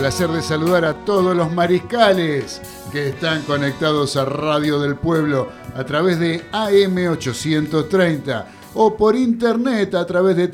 placer de saludar a todos los mariscales que están conectados a Radio del Pueblo a través de AM830 o por internet a través de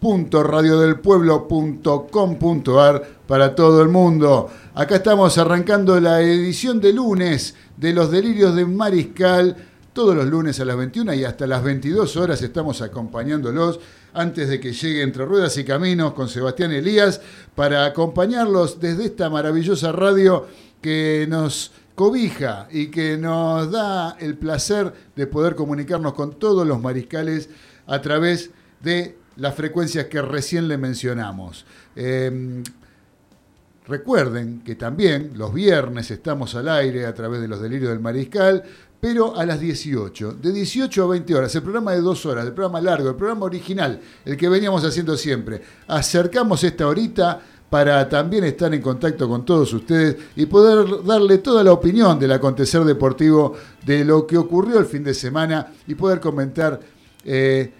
www.radiodelpueblo.com.ar para todo el mundo. Acá estamos arrancando la edición de lunes de los delirios de Mariscal. Todos los lunes a las 21 y hasta las 22 horas estamos acompañándolos antes de que llegue Entre Ruedas y Caminos con Sebastián Elías para acompañarlos desde esta maravillosa radio que nos cobija y que nos da el placer de poder comunicarnos con todos los mariscales a través de las frecuencias que recién le mencionamos. Eh, recuerden que también los viernes estamos al aire a través de los delirios del mariscal, pero a las 18, de 18 a 20 horas, el programa de dos horas, el programa largo, el programa original, el que veníamos haciendo siempre. Acercamos esta horita para también estar en contacto con todos ustedes y poder darle toda la opinión del acontecer deportivo, de lo que ocurrió el fin de semana y poder comentar eh,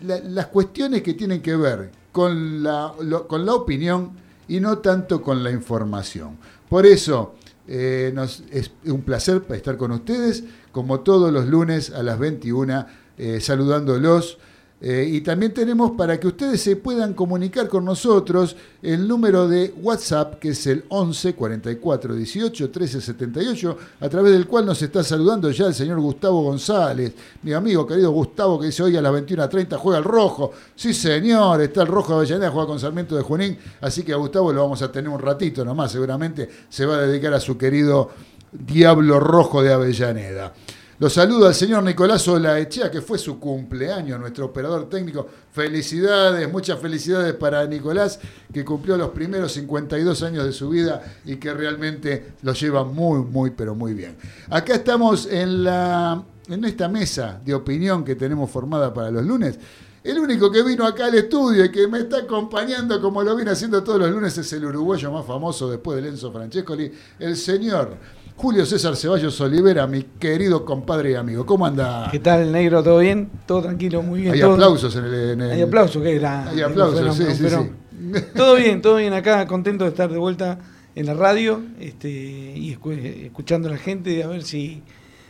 las cuestiones que tienen que ver con la, con la opinión y no tanto con la información. Por eso, eh, nos, es un placer estar con ustedes, como todos los lunes a las 21, eh, saludándolos eh, y también tenemos para que ustedes se puedan comunicar con nosotros el número de WhatsApp que es el 11 44 18 13 78, a través del cual nos está saludando ya el señor Gustavo González, mi amigo querido Gustavo que dice hoy a las 21.30 juega el rojo. Sí, señor, está el rojo de Avellaneda, juega con Sarmiento de Junín, así que a Gustavo lo vamos a tener un ratito nomás, seguramente se va a dedicar a su querido Diablo Rojo de Avellaneda. Los saludo al señor Nicolás Olaechea, que fue su cumpleaños, nuestro operador técnico. Felicidades, muchas felicidades para Nicolás, que cumplió los primeros 52 años de su vida y que realmente lo lleva muy, muy, pero muy bien. Acá estamos en, la, en esta mesa de opinión que tenemos formada para los lunes. El único que vino acá al estudio y que me está acompañando como lo viene haciendo todos los lunes es el uruguayo más famoso después de Enzo Francescoli, el señor Julio César Ceballos Olivera, mi querido compadre y amigo. ¿Cómo anda? ¿Qué tal, negro? ¿Todo bien? Todo tranquilo, muy bien. Hay aplausos en el, Hay aplausos, ¿qué era? Hay aplausos, sí, sí, sí. Todo bien, todo bien acá, contento de estar de vuelta en la radio este, y escuchando a la gente, a ver si,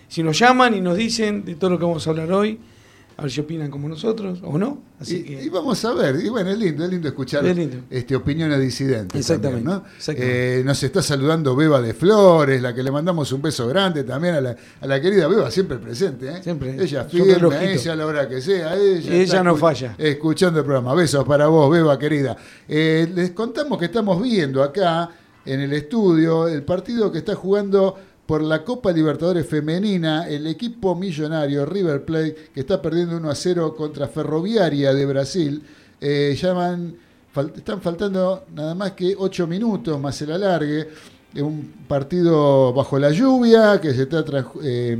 si nos llaman y nos dicen de todo lo que vamos a hablar hoy a ver si opinan como nosotros o no. Así y, que... y, vamos a ver, y bueno, es lindo, es lindo escuchar Este, opiniones disidentes. Exactamente. ¿no? Eh, nos está saludando Beba de Flores, la que le mandamos un beso grande también a la, a la querida Beba, siempre presente. ¿eh? Siempre. Ella firme, ella a la hora que sea. Ella, ella no falla. Escuchando el programa. Besos para vos, Beba querida. Eh, les contamos que estamos viendo acá en el estudio el partido que está jugando por la Copa Libertadores Femenina, el equipo millonario River Plate, que está perdiendo 1 a 0 contra Ferroviaria de Brasil, eh, llaman, están faltando nada más que 8 minutos más el alargue. Un partido bajo la lluvia que se está eh,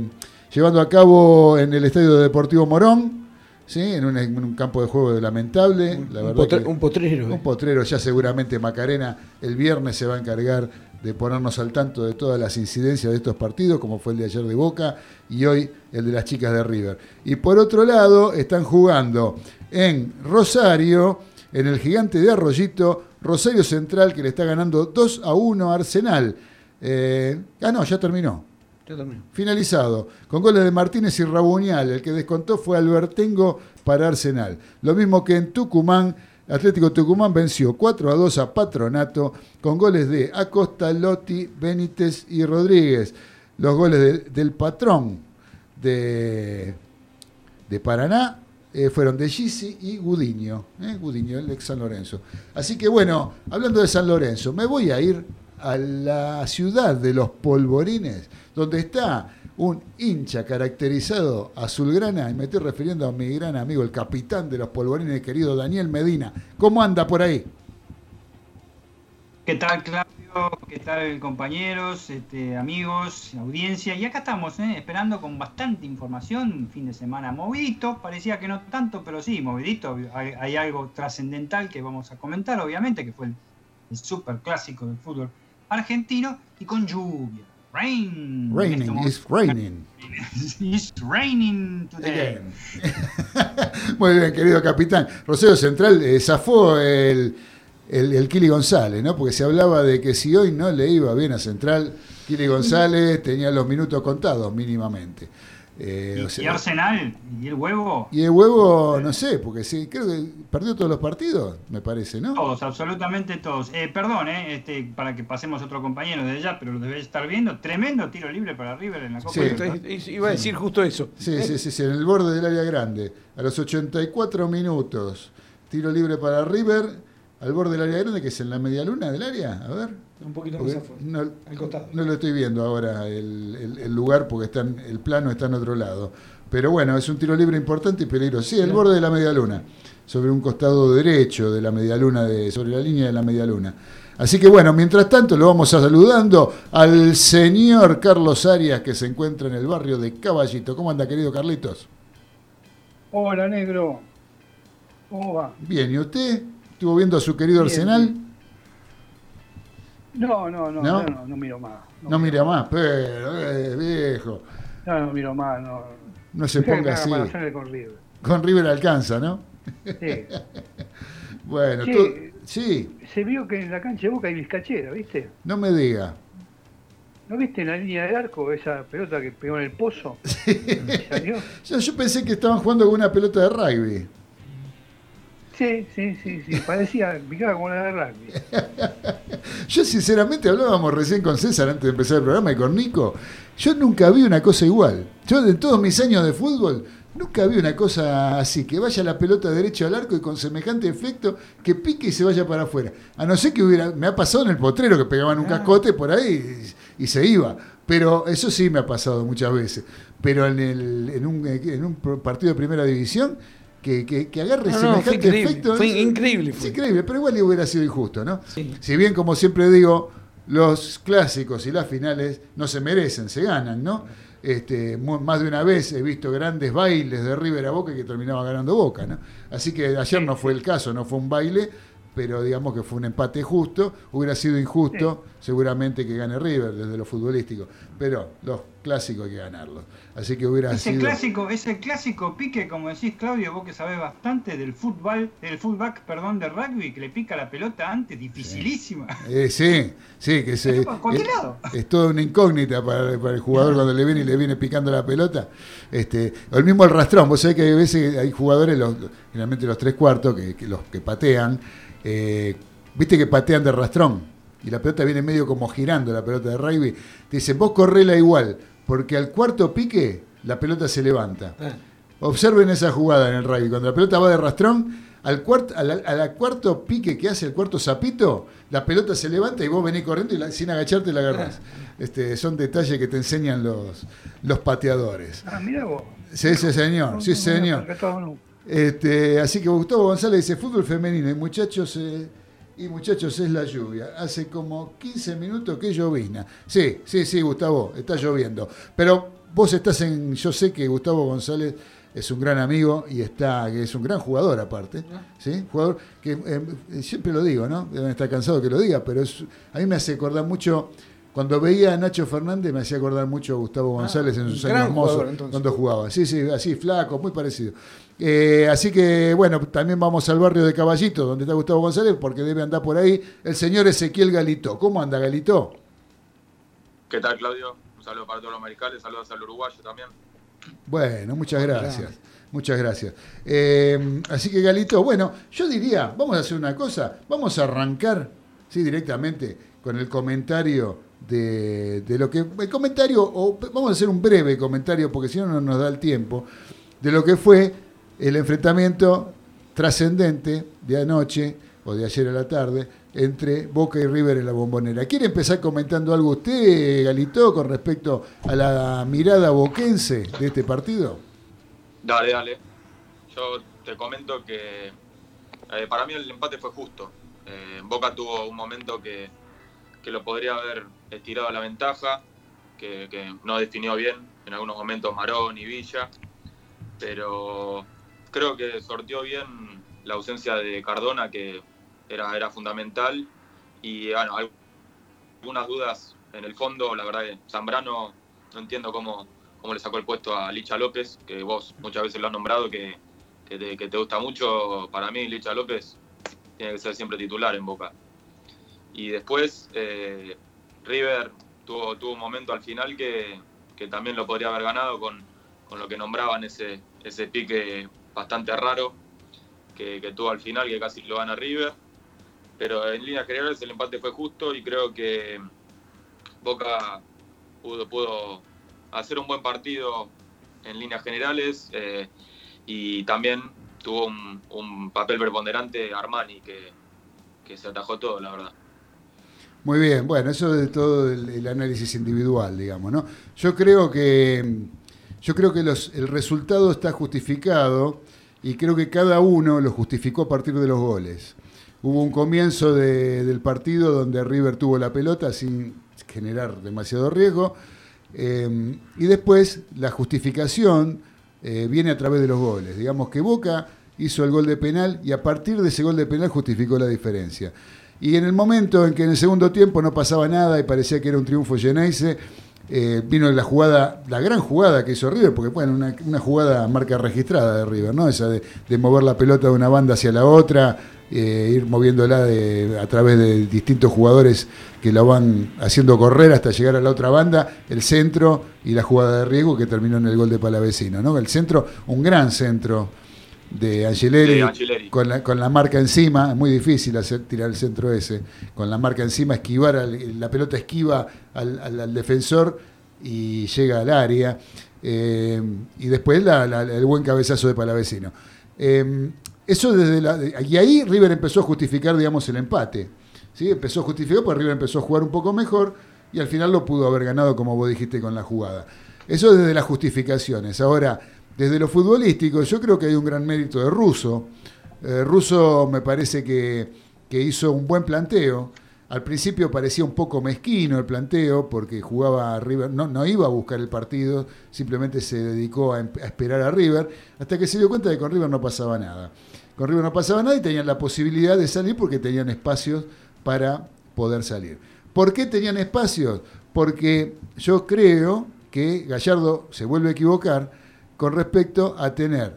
llevando a cabo en el Estadio Deportivo Morón. ¿sí? En un, campo de juego lamentable. Un, la verdad un potrero. Un potrero, ya seguramente Macarena el viernes se va a encargar de ponernos al tanto de todas las incidencias de estos partidos, como fue el de ayer de Boca y hoy el de las chicas de River. Y por otro lado, están jugando en Rosario, en el gigante de Arroyito, Rosario Central, que le está ganando 2 a 1 a Arsenal. Eh, ah, no, ya terminó. Ya terminó. Finalizado, con goles de Martínez y Rabuñal. El que descontó fue Albertengo para Arsenal. Lo mismo que en Tucumán, Atlético Tucumán venció 4 a 2 a Patronato con goles de Acosta, Lotti, Benítez y Rodríguez. Los goles del patrón de, de Paraná eh, fueron de Gisi y Gudiño, eh, Gudiño, el ex San Lorenzo. Así que bueno, hablando de San Lorenzo, me voy a ir a la ciudad de los polvorines, donde está un hincha caracterizado azulgrana, y me estoy refiriendo a mi gran amigo, el capitán de los polvorines, querido Daniel Medina. ¿Cómo anda por ahí? ¿Qué tal, Claudio? ¿Qué tal, compañeros, este, amigos, audiencia? Y acá estamos, ¿eh? esperando con bastante información, un fin de semana movidito, parecía que no tanto, pero sí, movidito. Hay, algo trascendental que vamos a comentar, obviamente, que fue el, el super clásico del fútbol argentino y con lluvia. Rain. Raining, it's raining. It's raining today. Muy bien, querido capitán. Rosero Central eh, zafó el, el, el Kili González, ¿no? Porque se hablaba de que si hoy no le iba bien a Central, Kili González tenía los minutos contados mínimamente. Eh, ¿Y, Arsenal? ¿Y el huevo? Y el huevo, no sé, porque sí, creo que perdió todos los partidos, me parece, ¿no? Todos, absolutamente todos. Eh, perdón, eh, este, para que pasemos a otro compañero de allá, pero lo debéis estar viendo. Tremendo tiro libre para River en la Copa. Sí, iba a decir justo eso. Sí, sí, sí, sí, en el borde del área grande. A los 84 minutos, tiro libre para River al borde del área grande, que es en la media luna del área. A ver. Un poquito más afuera. No, al costado. no lo estoy viendo ahora el, lugar porque está el plano está en otro lado. Pero bueno, es un tiro libre importante y peligroso. Sí, el borde de la media luna, sobre un costado derecho de la media luna, de, sobre la línea de la media luna. Así que bueno, mientras tanto lo vamos a saludando al señor Carlos Arias que se encuentra en el barrio de Caballito. ¿Cómo anda, querido Carlitos? Hola, negro. ¿Cómo va? Bien, ¿y usted? ¿Estuvo viendo a su querido Arsenal? No, no, no, no, no, no miro más. No, mira más, pero, eh, viejo. No, no miro más, no. No se ponga así. Con River. Con River alcanza, ¿no? Sí. bueno, tú, sí. Se vio que en la cancha de Boca hay vizcachera, ¿viste? No me diga. ¿No viste en la línea del arco esa pelota que pegó en el pozo? Sí. ¿Salió? Yo, yo pensé que estaban jugando con una pelota de rugby. Sí, sí, sí, sí, parecía picaba como la de rugby. yo sinceramente hablábamos recién con César antes de empezar el programa y con Nico. Yo nunca vi una cosa igual. Yo en todos mis años de fútbol nunca vi una cosa así, que vaya la pelota derecha al arco y con semejante efecto que pique y se vaya para afuera. A no ser que hubiera, me ha pasado en el potrero que pegaban un ah. cascote por ahí y, se iba. Pero eso sí me ha pasado muchas veces. Pero en, el, en, un, en un partido de primera división que, que, agarre semejante efecto. Fue increíble. Fue. increíble, pero igual hubiera sido injusto, ¿no? Si bien, como siempre digo, los clásicos y las finales no se merecen, se ganan, ¿no? Este, más de una vez he visto grandes bailes de River a Boca que terminaba ganando Boca, ¿no? Así que ayer no fue el caso, no fue un baile, pero digamos que fue un empate justo. Hubiera sido injusto, seguramente, que gane River desde lo futbolístico, pero los clásicos hay que ganarlos. Así que hubiera ese Clásico, ese clásico pique, como decís, Claudio, vos que sabés bastante del fútbol, del fullback, perdón, de rugby, que le pica la pelota antes, dificilísima. Eh, sí, sí, que se, es, toda una incógnita para, el jugador cuando le viene y le viene picando la pelota. Este, el mismo el rastrón, vos sabés que hay veces hay jugadores, los, generalmente los tres cuartos, que los que patean, eh, viste que patean de rastrón y la pelota viene medio como girando la pelota de rugby, te dicen, vos correla igual, porque al cuarto pique la pelota se levanta. Ah. Observen esa jugada en el rugby, cuando la pelota va de rastrón, al, cuarto, al, cuarto pique que hace el cuarto zapito, la pelota se levanta y vos venís corriendo y sin agacharte la agarrás. Ah. Este, son detalles que te enseñan los, los pateadores. Ah, mira vos. Sí, sí, señor. Sí, señor. Este, así que Gustavo González dice, fútbol femenino y muchachos, eh, y muchachos es la lluvia. Hace como 15 minutos que llovina. Sí, sí, sí, Gustavo, está lloviendo. Pero vos estás en, yo sé que Gustavo González es un gran amigo y está, es un gran jugador aparte, ¿sí? Jugador que eh, siempre lo digo, ¿no? Deben estar cansado que lo diga, pero es, a mí me hace acordar mucho cuando veía a Nacho Fernández me hacía acordar mucho a Gustavo ah, González en sus años mozos cuando jugaba. Sí, sí, así, flaco, muy parecido. Eh, así que, bueno, también vamos al barrio de Caballito, donde está Gustavo González, porque debe andar por ahí el señor Ezequiel Galito. ¿Cómo anda, Galito? ¿Qué tal, Claudio? Un saludo para todos los mariscales, saludos al uruguayo también. Bueno, muchas gracias. Muchas gracias. Eh, así que, Galito, bueno, yo diría, vamos a hacer una cosa, vamos a arrancar, sí, directamente con el comentario de, lo que. El comentario, o vamos a hacer un breve comentario, porque si no, no nos da el tiempo, de lo que fue el enfrentamiento trascendente de anoche o de ayer a la tarde entre Boca y River en la bombonera. ¿Quiere empezar comentando algo usted, Galito, con respecto a la mirada boquense de este partido? Dale, dale. Yo te comento que eh, para mí el empate fue justo. Eh, Boca tuvo un momento que, que lo podría haber estirado la ventaja, que, no definió bien en algunos momentos Marón y Villa, pero creo que sortió bien la ausencia de Cardona, que era, era fundamental, y bueno, algunas dudas en el fondo, la verdad que Zambrano no entiendo cómo, cómo le sacó el puesto a Licha López, que vos muchas veces lo has nombrado, que, te, que te gusta mucho, para mí Licha López tiene que ser siempre titular en Boca. Y después eh, River tuvo, tuvo un momento al final que, también lo podría haber ganado con, lo que nombraban ese, ese pique bastante raro que, tuvo al final, que casi lo gana River. Pero en líneas generales el empate fue justo y creo que Boca pudo, pudo hacer un buen partido en líneas generales eh, y también tuvo un, papel preponderante Armani que, que se atajó todo, la verdad. Muy bien, bueno, eso de todo el, análisis individual, digamos, ¿no? Yo creo que yo creo que los, el resultado está justificado y creo que cada uno lo justificó a partir de los goles. Hubo un comienzo del partido donde River tuvo la pelota sin generar demasiado riesgo eh, y después la justificación eh, viene a través de los goles. Digamos que Boca hizo el gol de penal y a partir de ese gol de penal justificó la diferencia. Y en el momento en que en el segundo tiempo no pasaba nada y parecía que era un triunfo Geneise, eh, vino la jugada, la gran jugada que hizo River, porque bueno, una, jugada marca registrada de River, ¿no? Esa de, mover la pelota de una banda hacia la otra, eh, ir moviéndola a través de distintos jugadores que la van haciendo correr hasta llegar a la otra banda, el centro y la jugada de riesgo que terminó en el gol de Palavecino, ¿no? El centro, un gran centro de Angeleri, Con, la, con la marca encima, es muy difícil hacer tirar el centro ese, con la marca encima, esquivar, la pelota esquiva al, defensor y llega al área. Eh, y después el buen cabezazo de Palavecino. Eh, eso desde la, y ahí River empezó a justificar, digamos, el empate. ¿sí? Empezó a justificar porque River empezó a jugar un poco mejor y al final lo pudo haber ganado, como vos dijiste, con la jugada. Eso desde las justificaciones. Ahora, desde lo futbolístico, yo creo que hay un gran mérito de Russo. Eh, Russo me parece que, hizo un buen planteo. Al principio parecía un poco mezquino el planteo porque jugaba a River, no, no iba a buscar el partido, simplemente se dedicó a, esperar a River, hasta que se dio cuenta de que con River no pasaba nada. Con River no pasaba nada y tenían la posibilidad de salir porque tenían espacios para poder salir. ¿Por qué tenían espacios? Porque yo creo que Gallardo se vuelve a equivocar con respecto a tener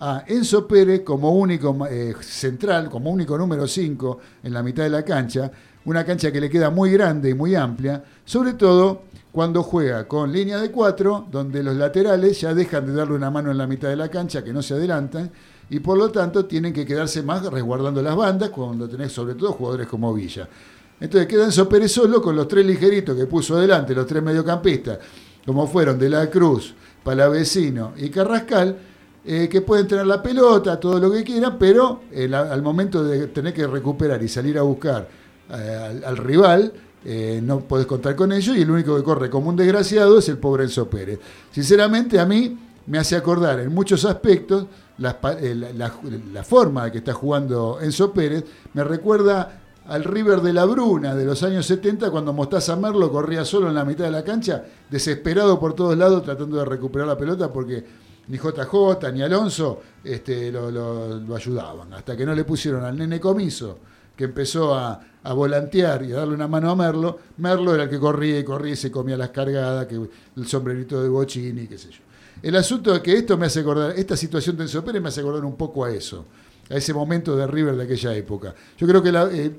a Enzo Pérez como único eh, central, como único número 5 en la mitad de la cancha, una cancha que le queda muy grande y muy amplia, sobre todo cuando juega con línea de 4, donde los laterales ya dejan de darle una mano en la mitad de la cancha, que no se adelantan, y por lo tanto tienen que quedarse más resguardando las bandas cuando tenés sobre todo jugadores como Villa. Entonces queda Enzo Pérez solo con los tres ligeritos que puso adelante, los tres mediocampistas, como fueron De la Cruz, Palavecino y Carrascal, eh, que pueden tener la pelota, todo lo que quieran, pero al momento de tener que recuperar y salir a buscar eh, al, rival, eh, no podés contar con ellos y el único que corre como un desgraciado es el pobre Enzo Pérez. Sinceramente a mí me hace acordar en muchos aspectos la, la forma de que está jugando Enzo Pérez, me recuerda al River de la Bruna de los años 70 cuando Mostaza Merlo corría solo en la mitad de la cancha, desesperado por todos lados tratando de recuperar la pelota porque ni JJ ni Alonso este, lo, ayudaban. Hasta que no le pusieron al nene comiso que empezó a, volantear y a darle una mano a Merlo, Merlo era el que corría y corría y se comía las cargadas, que el sombrerito de Bochini, qué sé yo. El asunto es que esto me hace acordar, esta situación de Enzo Pérez me hace acordar un poco a eso, a ese momento de River de aquella época. Yo creo que la, eh,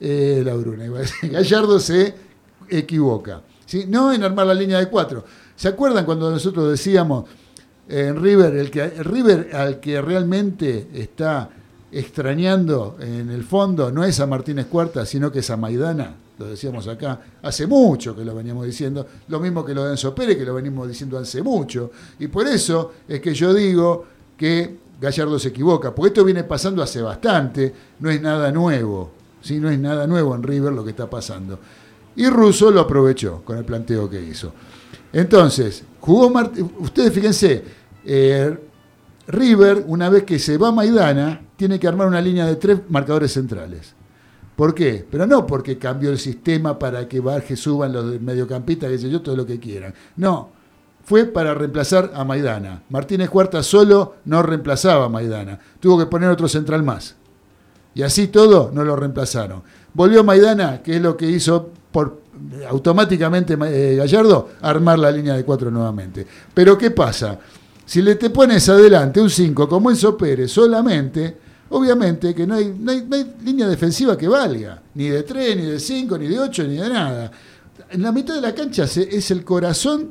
eh, Bruna, Gallardo se equivoca. No en armar la línea de cuatro. ¿Se acuerdan cuando nosotros decíamos en River, el, que, River al que realmente está extrañando en el fondo no es a Martínez Cuarta, sino que es a Maidana? Lo decíamos acá, hace mucho que lo veníamos diciendo, lo mismo que lo de Enzo Pérez, que lo venimos diciendo hace mucho. Y por eso es que yo digo que Gallardo se equivoca, porque esto viene pasando hace bastante, no es nada nuevo. Si No es nada nuevo en River lo que está pasando. Y Russo lo aprovechó con el planteo que hizo. Entonces, jugó ustedes fíjense, eh, River, una vez que se va a Maidana, tiene que armar una línea de tres marcadores centrales. ¿Por qué? Pero no porque cambió el sistema para que baje, suban los mediocampistas, que sé yo, todo lo que quieran. No, fue para reemplazar a Maidana. Martínez Cuarta solo no reemplazaba a Maidana. Tuvo que poner otro central más. Y así todo no lo reemplazaron. Volvió Maidana, que es lo que hizo por automáticamente eh, Gallardo, armar la línea de cuatro nuevamente. Pero ¿qué pasa? Si le te pones adelante un 5 como Enzo Pérez solamente, obviamente que no hay, no hay, no hay línea defensiva que valga, ni de 3, ni de 5, ni de 8, ni de nada. En la mitad de la cancha se- es el corazón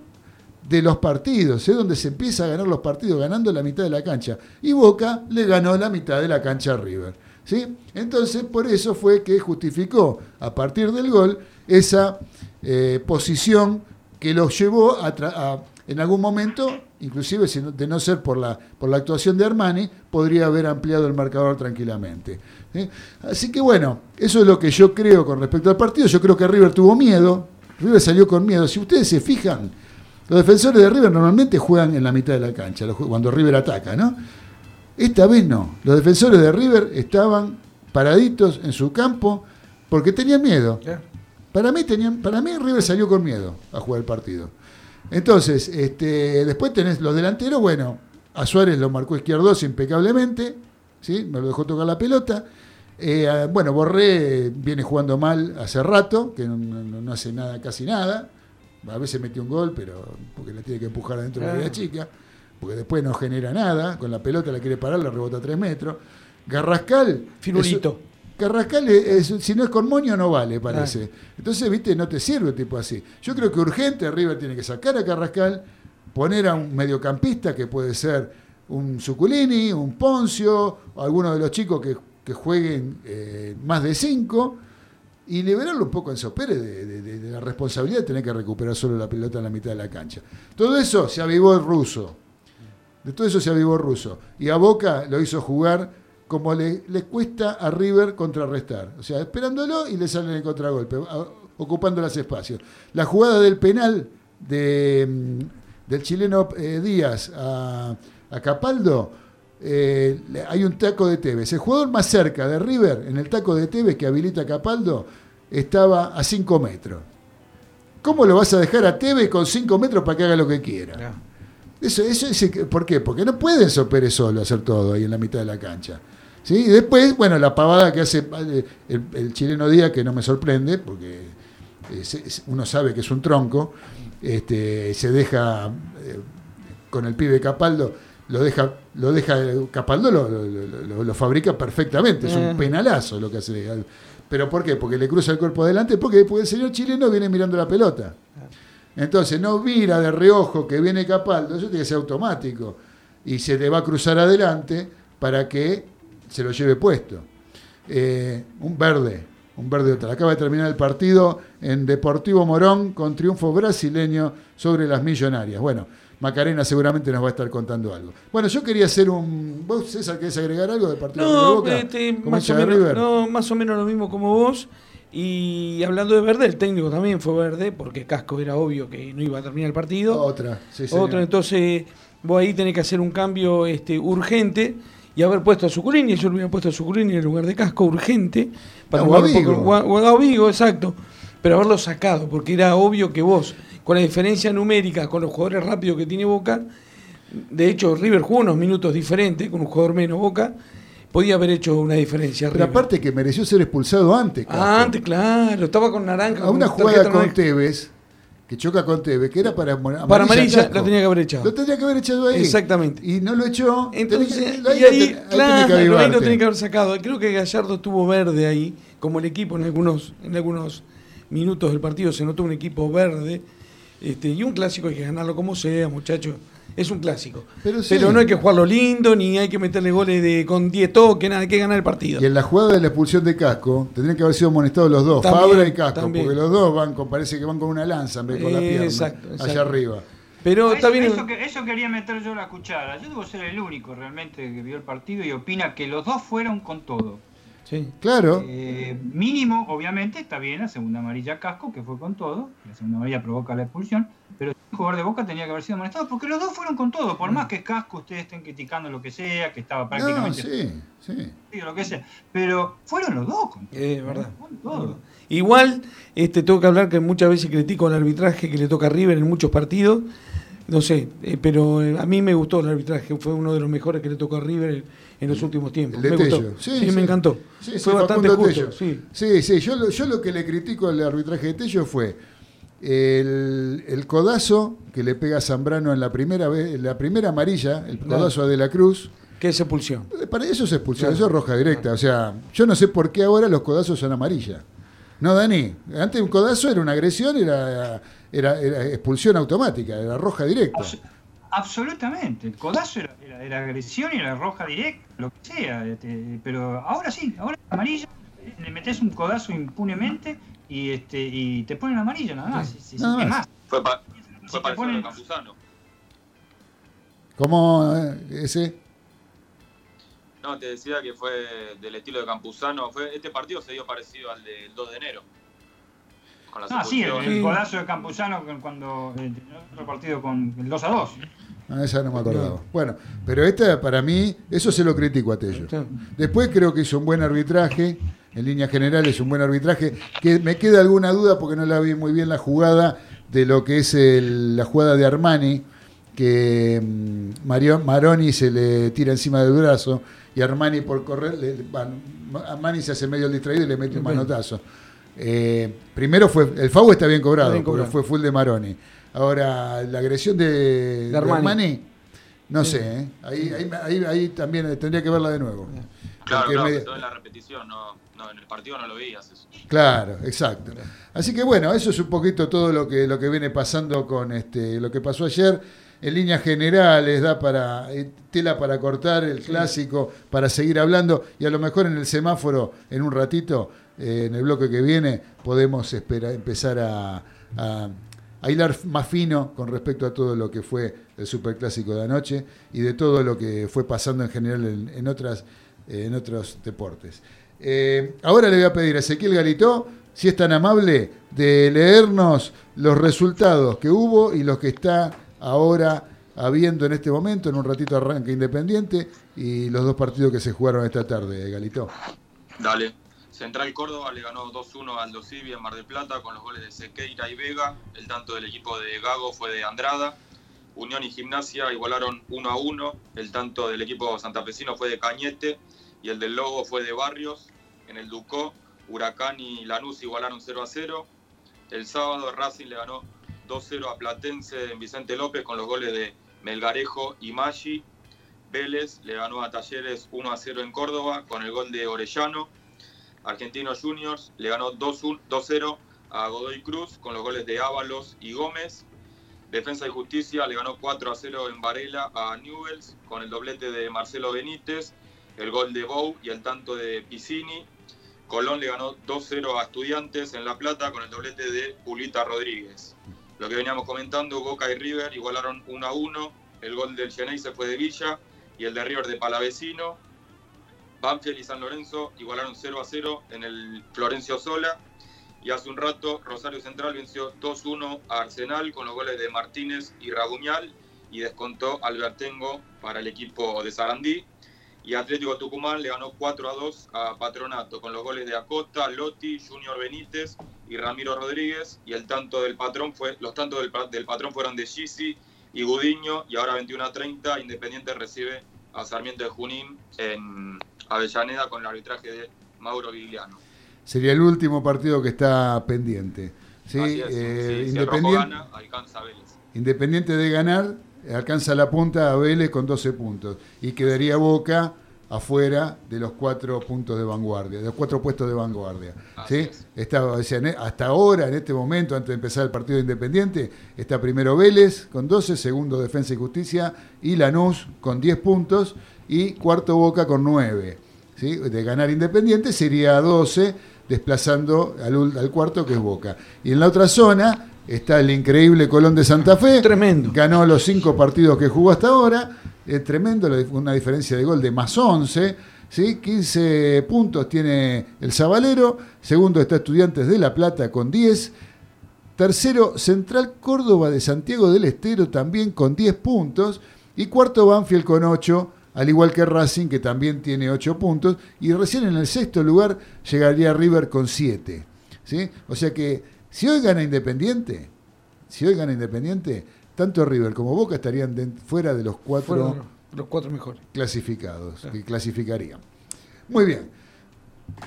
de los partidos, es donde se empieza a ganar los partidos, ganando la mitad de la cancha. Y Boca le ganó la mitad de la cancha a River. ¿sí? Entonces, por eso fue que justificó, a partir del gol, esa eh, posición que los llevó a, en algún momento, inclusive de no ser por la, por la actuación de Armani, podría haber ampliado el marcador tranquilamente. ¿sí? Así que bueno, eso es lo que yo creo con respecto al partido. Yo creo que River tuvo miedo, River salió con miedo. Si ustedes se fijan, los defensores de River normalmente juegan en la mitad de la cancha, cuando River ataca, ¿no? Esta vez no. Los defensores de River estaban paraditos en su campo porque tenían miedo. Para mí, tenían, para mí River salió con miedo a jugar el partido. Entonces, este, después tenés los delanteros, bueno, a Suárez lo marcó izquierdos impecablemente, ¿sí? me lo dejó tocar la pelota. Eh, bueno, Borré viene jugando mal hace rato, que no, no- no hace nada, casi nada. A veces metió un gol, pero porque la tiene que empujar adentro de la área chica, porque después no genera nada, con la pelota la quiere parar, la rebota a tres metros. Garrascal. Firulito. Carrascal, es- es- si no es con moño, no vale, parece. Entonces, viste, no te sirve tipo así. Yo creo que urgente River tiene que sacar a Carrascal, poner a un mediocampista que puede ser un Suculini, un Poncio, o alguno de los chicos que, que jueguen eh, más de cinco, y liberarlo un poco Enzo Pérez de, de- de- la responsabilidad de tener que recuperar solo la pelota en la mitad de la cancha. Todo eso se avivó el ruso. De todo eso se avivó Russo. Y a Boca lo hizo jugar como le, cuesta a River contrarrestar. O sea, esperándolo y le salen el contragolpe, ocupando los espacios. La jugada del penal de, mm, del chileno eh, Díaz a Capaldo, eh, hay un taco de Tevez. El jugador más cerca de River, en el taco de Tevez que habilita Capaldo, estaba a 5 metros. ¿Cómo lo vas a dejar a Tevez con 5 metros para que haga lo que quiera? Eso, eso es, ¿Por qué? Porque no puede Enzo Pérez solo hacer todo ahí en la mitad de la cancha. ¿Sí? Y después, bueno, la pavada que hace eh, el, el chileno Díaz, que no me sorprende, porque es- uno sabe que es un tronco, este, se deja eh, con el pibe Capaldo, lo deja, lo deja Capaldo lo, lo- fabrica perfectamente, es Eh. un penalazo lo que hace. ¿Pero por qué? Porque le cruza el cuerpo adelante, porque, porque el señor chileno viene mirando la pelota. Entonces no mira de reojo que viene Capaldo, eso tiene que ser automático. Y se le va a cruzar adelante para que se lo lleve puesto. Eh, un verde, un verde total. Acaba de terminar el partido en Deportivo Morón con triunfo brasileño sobre las millonarias. Bueno, Macarena seguramente nos va a estar contando algo. Bueno, yo quería hacer un. ¿Vos, César, querés agregar algo del partido de Boca? este, Como más, hincha o de menos, River. no, más o menos lo mismo como vos. Y hablando de verde, el técnico también fue verde, porque Casco era obvio que no iba a terminar el partido. Otra, sí, señor. Otro, entonces vos ahí tenés que hacer un cambio este, urgente y haber puesto a Suculini, yo lo hubiera puesto a Suculini en lugar de Casco, urgente, para No, jugar poco- Vigo, exacto, pero haberlo sacado, porque era obvio que vos, con la diferencia numérica, con los jugadores rápidos que tiene Boca, de hecho River jugó unos minutos diferentes, con un jugador menos Boca, podía haber hecho una diferencia. Pero River. aparte que mereció ser expulsado antes. Ah, antes, claro, estaba con naranja. a una jugada con naranja. Tevez, que choca con Tevez, que era para amarilla, Para amarilla lo tenía que haber echado. Lo tendría que haber echado ahí. Exactamente. Y no lo echó. Entonces, Tenés y ahí, claro, ahí lo tenía que haber sacado. Creo que Gallardo estuvo verde ahí, como el equipo en algunos, en algunos minutos del partido se notó un equipo verde. Este, y un clásico hay que ganarlo como sea, muchachos. Es un clásico. Pero sí. no hay que jugarlo lindo, ni hay que meterle goles de con 10 toques, nada, hay que ganar el partido. Y en la jugada de la expulsión de Casco, tendrían que haber sido amonestados los dos, También, Fabra y Casco, también. porque los dos van con, parece que van con una lanza en vez de con la pierna. exacto, exacto. Allá arriba. Pero Ah, está eso, bien. eso que- eso quería meter yo la cuchara. Yo debo ser el único realmente que vio el partido y opina que los dos fueron con todo. Sí. Claro. Eh, mínimo, obviamente, está bien la segunda amarilla Casco, que fue con todo. La segunda amarilla provoca la expulsión. Pero el jugador de Boca tenía que haber sido amonestado porque los dos fueron con todo. Por más que Casco ustedes estén criticando lo que sea, que estaba No, prácticamente sí, sí. lo que sea. Pero fueron los dos con todo. Es verdad. Con todo. Igual, este, tengo que hablar que muchas veces critico el arbitraje que le toca a River en muchos partidos. No sé, eh, pero eh, a mí me gustó el arbitraje, fue uno de los mejores que le tocó a River en los últimos tiempos. Me gustó. Sí, Sí, sí. me encantó. Sí, fue bastante justo. Sí. Sí, sí, yo, lo- yo lo que le critico al arbitraje de Tello fue el, el codazo que le pega a Zambrano en la primera vez, en la primera amarilla, el Claro. codazo a De la Cruz, Que es expulsión. Para eso es expulsión, eso es roja directa. O sea, yo no sé por qué ahora los codazos son amarillas. No, Dani. Antes un codazo era una agresión, era, era, era expulsión automática, era roja directa. Abs- absolutamente. El codazo era, era- era agresión y era roja directa, lo que sea. este, pero ahora sí, ahora es amarilla. Le metes un codazo impunemente y este y te ponen amarilla nada más. Sí, sí, sí. Nada Es más. Fue, pa- si fue te parecido a lo ponen- Campuzano. ¿Cómo eh, ese? No, te decía que fue del estilo de Campuzano. Fue, este partido se dio parecido al del 2 de enero. Con Ah, sí, el, el codazo de Campuzano cuando en otro partido con el 2 a 2. Ah, esa no me acordaba. Bueno, pero esta para mí, eso se lo critico a Tello. Después creo que hizo un buen arbitraje, en líneas generales un buen arbitraje, que me queda alguna duda porque no la vi muy bien la jugada de lo que es el- la jugada de Armani, que mm, Mario- Maroni se le tira encima del brazo y Armani por correr, le- Armani se hace medio el distraído y le mete un Bien. manotazo. Eh, primero fue, el FAU está bien cobrado, Está bien porque cobrado. fue full de Maroni. Ahora, la agresión de, de Armani. Armani, no sé, ¿eh? ahí, ahí, ahí- ahí también tendría que verla de nuevo. Claro, claro, todo en la repetición, no, no, en el partido no lo veías eso. Claro, exacto. Así que bueno, eso es un poquito todo lo que, lo que viene pasando con este, lo que pasó ayer. En líneas generales, da para eh, tela para cortar el clásico, para seguir hablando y a lo mejor en el semáforo, en un ratito, eh, en el bloque que viene, podemos espera- empezar a, a- a hilar más fino con respecto a todo lo que fue el superclásico de anoche y de todo lo que fue pasando en general en, en otras, eh, en otros deportes. Eh, ahora le voy a pedir a Ezequiel Galito, si es tan amable, de leernos los resultados que hubo y los que está ahora habiendo en este momento. En un ratito arranca Independiente y los dos partidos que se jugaron esta tarde, Galito. Dale. Central Córdoba le ganó 2-1 al Dosivi en Mar del Plata con los goles de Sequeira y Vega. El tanto del equipo de Gago fue de Andrada. Unión y Gimnasia igualaron 1-1. El tanto del equipo santafesino fue de Cañete y el del Lobo fue de Barrios. En el Ducó, Huracán y Lanús igualaron 0-0. El sábado Racing le ganó 2-0 a Platense en Vicente López con los goles de Melgarejo y Maggi. Vélez le ganó a Talleres 1-0 en Córdoba con el gol de Orellano. Argentinos Juniors le ganó 2-1 2-0 a Godoy Cruz con los goles de Ábalos y Gómez. Defensa y Justicia le ganó 4-0 en Varela a Newells con el doblete de Marcelo Benítez, el gol de Bou y el tanto de Piscini. Colón le ganó 2-0 a Estudiantes en La Plata con el doblete de Pulita Rodríguez. Lo que veníamos comentando, Boca y River igualaron 1-1. El gol del Geneise fue de Villa y el de River de Palavecino. Banfield y San Lorenzo igualaron 0 a 0 en el Florencio Sola. Y hace un rato Rosario Central venció 2-1 a Arsenal con los goles de Martínez y Raguñal y descontó Albertengo para el equipo de Sarandí. Y Atlético Tucumán le ganó 4 a 2 a Patronato con los goles de Acosta, Lotti, Junior Benítez y Ramiro Rodríguez. Y el tanto del patrón fue, los tantos del, pa- del patrón fueron de Gisi y Gudiño. Y ahora 21 a 30, Independiente recibe a Sarmiento de Junín en Avellaneda con el arbitraje de Mauro Vigliano. Sería el último partido que está pendiente. ¿sí? Es, Eh, Independiente, gana, alcanza a Vélez. Independiente de ganar, alcanza la punta a Vélez con 12 puntos y quedaría Boca afuera de los cuatro puntos de vanguardia, de los cuatro puestos de vanguardia. Así ¿sí? es. Está, o sea, en- e, hasta ahora, en este momento, antes de empezar el partido Independiente, está primero Vélez con 12, segundo Defensa y Justicia y Lanús con 10 puntos y cuarto Boca con 9. ¿sí? De ganar Independiente sería 12, desplazando al, al cuarto que es Boca. Y en la otra zona está el increíble Colón de Santa Fe. Tremendo. Ganó los cinco partidos que jugó hasta ahora. Es tremendo, una diferencia de gol de más 11. ¿sí? 15 puntos tiene el Zabalero. Segundo está Estudiantes de La Plata con 10. Tercero, Central Córdoba de Santiago del Estero también con 10 puntos. Y cuarto, Banfield con 8, al igual que Racing, que también tiene 8 puntos. Y recién en el sexto lugar llegaría River con 7. ¿sí? O sea que si hoy gana Independiente, si hoy gana Independiente, tanto River como Boca estarían de- fuera de los cuatro los cuatro mejores. clasificados, Claro. que clasificarían. Muy bien.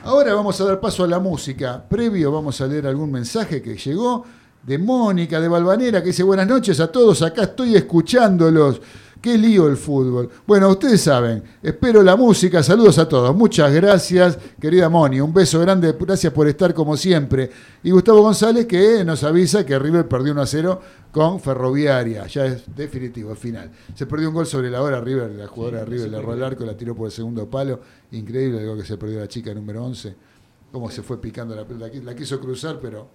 Ahora vamos a dar paso a la música. Previo vamos a leer algún mensaje que llegó de Mónica de Balvanera que dice buenas noches a todos, acá estoy escuchándolos. Qué lío el fútbol. Bueno, ustedes saben, espero la música. Saludos a todos. Muchas gracias, querida Moni. Un beso grande. Gracias por estar como siempre. Y Gustavo González que nos avisa que River perdió 1 a 0 con Ferroviaria. Ya es definitivo, el final. Se perdió un gol sobre la hora River. La jugadora River le erró el arco, la tiró por el segundo palo. Increíble, digo que se perdió la chica número 11. Cómo se fue picando la pelota. La quiso cruzar, pero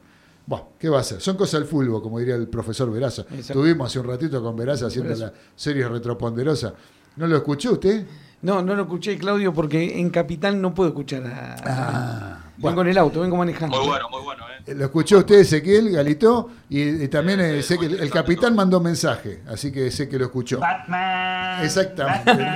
bueno, ¿qué va a hacer? Son cosas del fútbol, como diría el profesor Veraza. Tuvimos hace un ratito con Veraza haciendo la serie retroponderosa. ¿No lo escuchó usted? No, no lo escuché, Claudio, porque en Capital no puedo escuchar a. Ah, vengo en el auto, vengo manejando. Muy bueno, muy bueno. ¿eh? Lo escuchó usted, Ezequiel, Galito, y, también eh, sé que el, capitán mandó mensaje, así que sé que lo escuchó. Batman. Exactamente.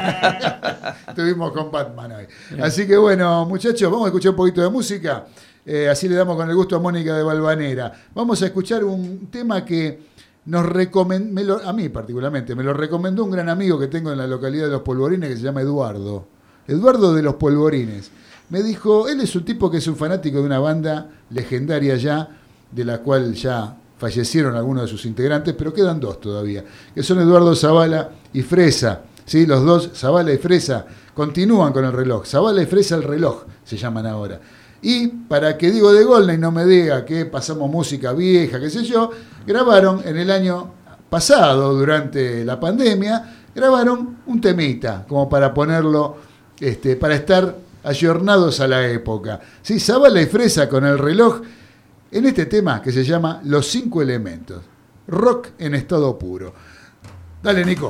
Estuvimos con Batman hoy. Así que bueno, muchachos, vamos a escuchar un poquito de música. Eh, así le damos con el gusto a Mónica de Balvanera. Vamos a escuchar un tema que nos recomendó, a mí particularmente, me lo recomendó un gran amigo que tengo en la localidad de Los Polvorines que se llama Eduardo. Eduardo de Los Polvorines. Me dijo, él es un tipo que es un fanático de una banda legendaria ya, de la cual ya fallecieron algunos de sus integrantes, pero quedan dos todavía, que son Eduardo Zavala y Fresa. ¿sí? Los dos, Zavala y Fresa, continúan con el reloj. Zavala y Fresa el reloj se llaman ahora. Y para que digo de Golden no me diga que pasamos música vieja, qué sé yo, grabaron en el año pasado, durante la pandemia, grabaron un temita, como para ponerlo, este, para estar ayornados a la época. Sí, Zabala y Fresa con el reloj en este tema que se llama Los cinco elementos. Rock en estado puro. Dale, Nico.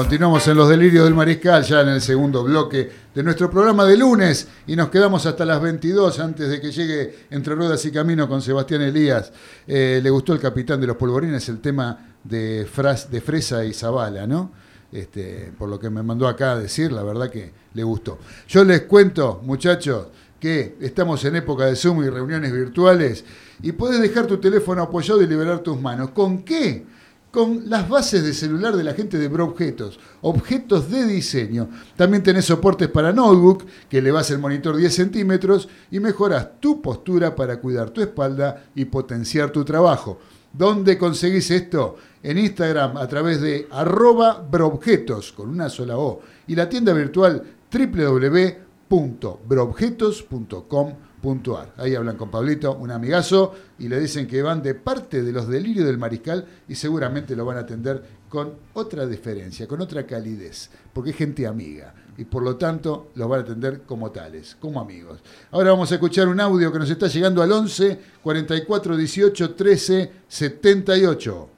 Continuamos en los delirios del mariscal, ya en el segundo bloque de nuestro programa de lunes, y nos quedamos hasta las 22 antes de que llegue Entre Ruedas y Camino con Sebastián Elías. Eh, le gustó el capitán de los polvorines el tema de, de Fresa y Zavala, ¿no? Este, por lo que me mandó acá a decir, la verdad que le gustó. Yo les cuento, muchachos, que estamos en época de Zoom y reuniones virtuales, y puedes dejar tu teléfono apoyado y liberar tus manos. ¿Con qué? Con las bases de celular de la gente de Broobjetos, objetos de diseño. También tenés soportes para notebook, que le vas el monitor 10 centímetros y mejoras tu postura para cuidar tu espalda y potenciar tu trabajo. ¿Dónde conseguís esto? En Instagram a través de arroba broobjetos con una sola O y la tienda virtual www.broobjetos.com puntuar. Ahí hablan con Pablito, un amigazo, y le dicen que van de parte de los delirios del mariscal y seguramente lo van a atender con otra diferencia, con otra calidez, porque es gente amiga y por lo tanto los van a atender como tales, como amigos. Ahora vamos a escuchar un audio que nos está llegando al 11 44 18 13 78.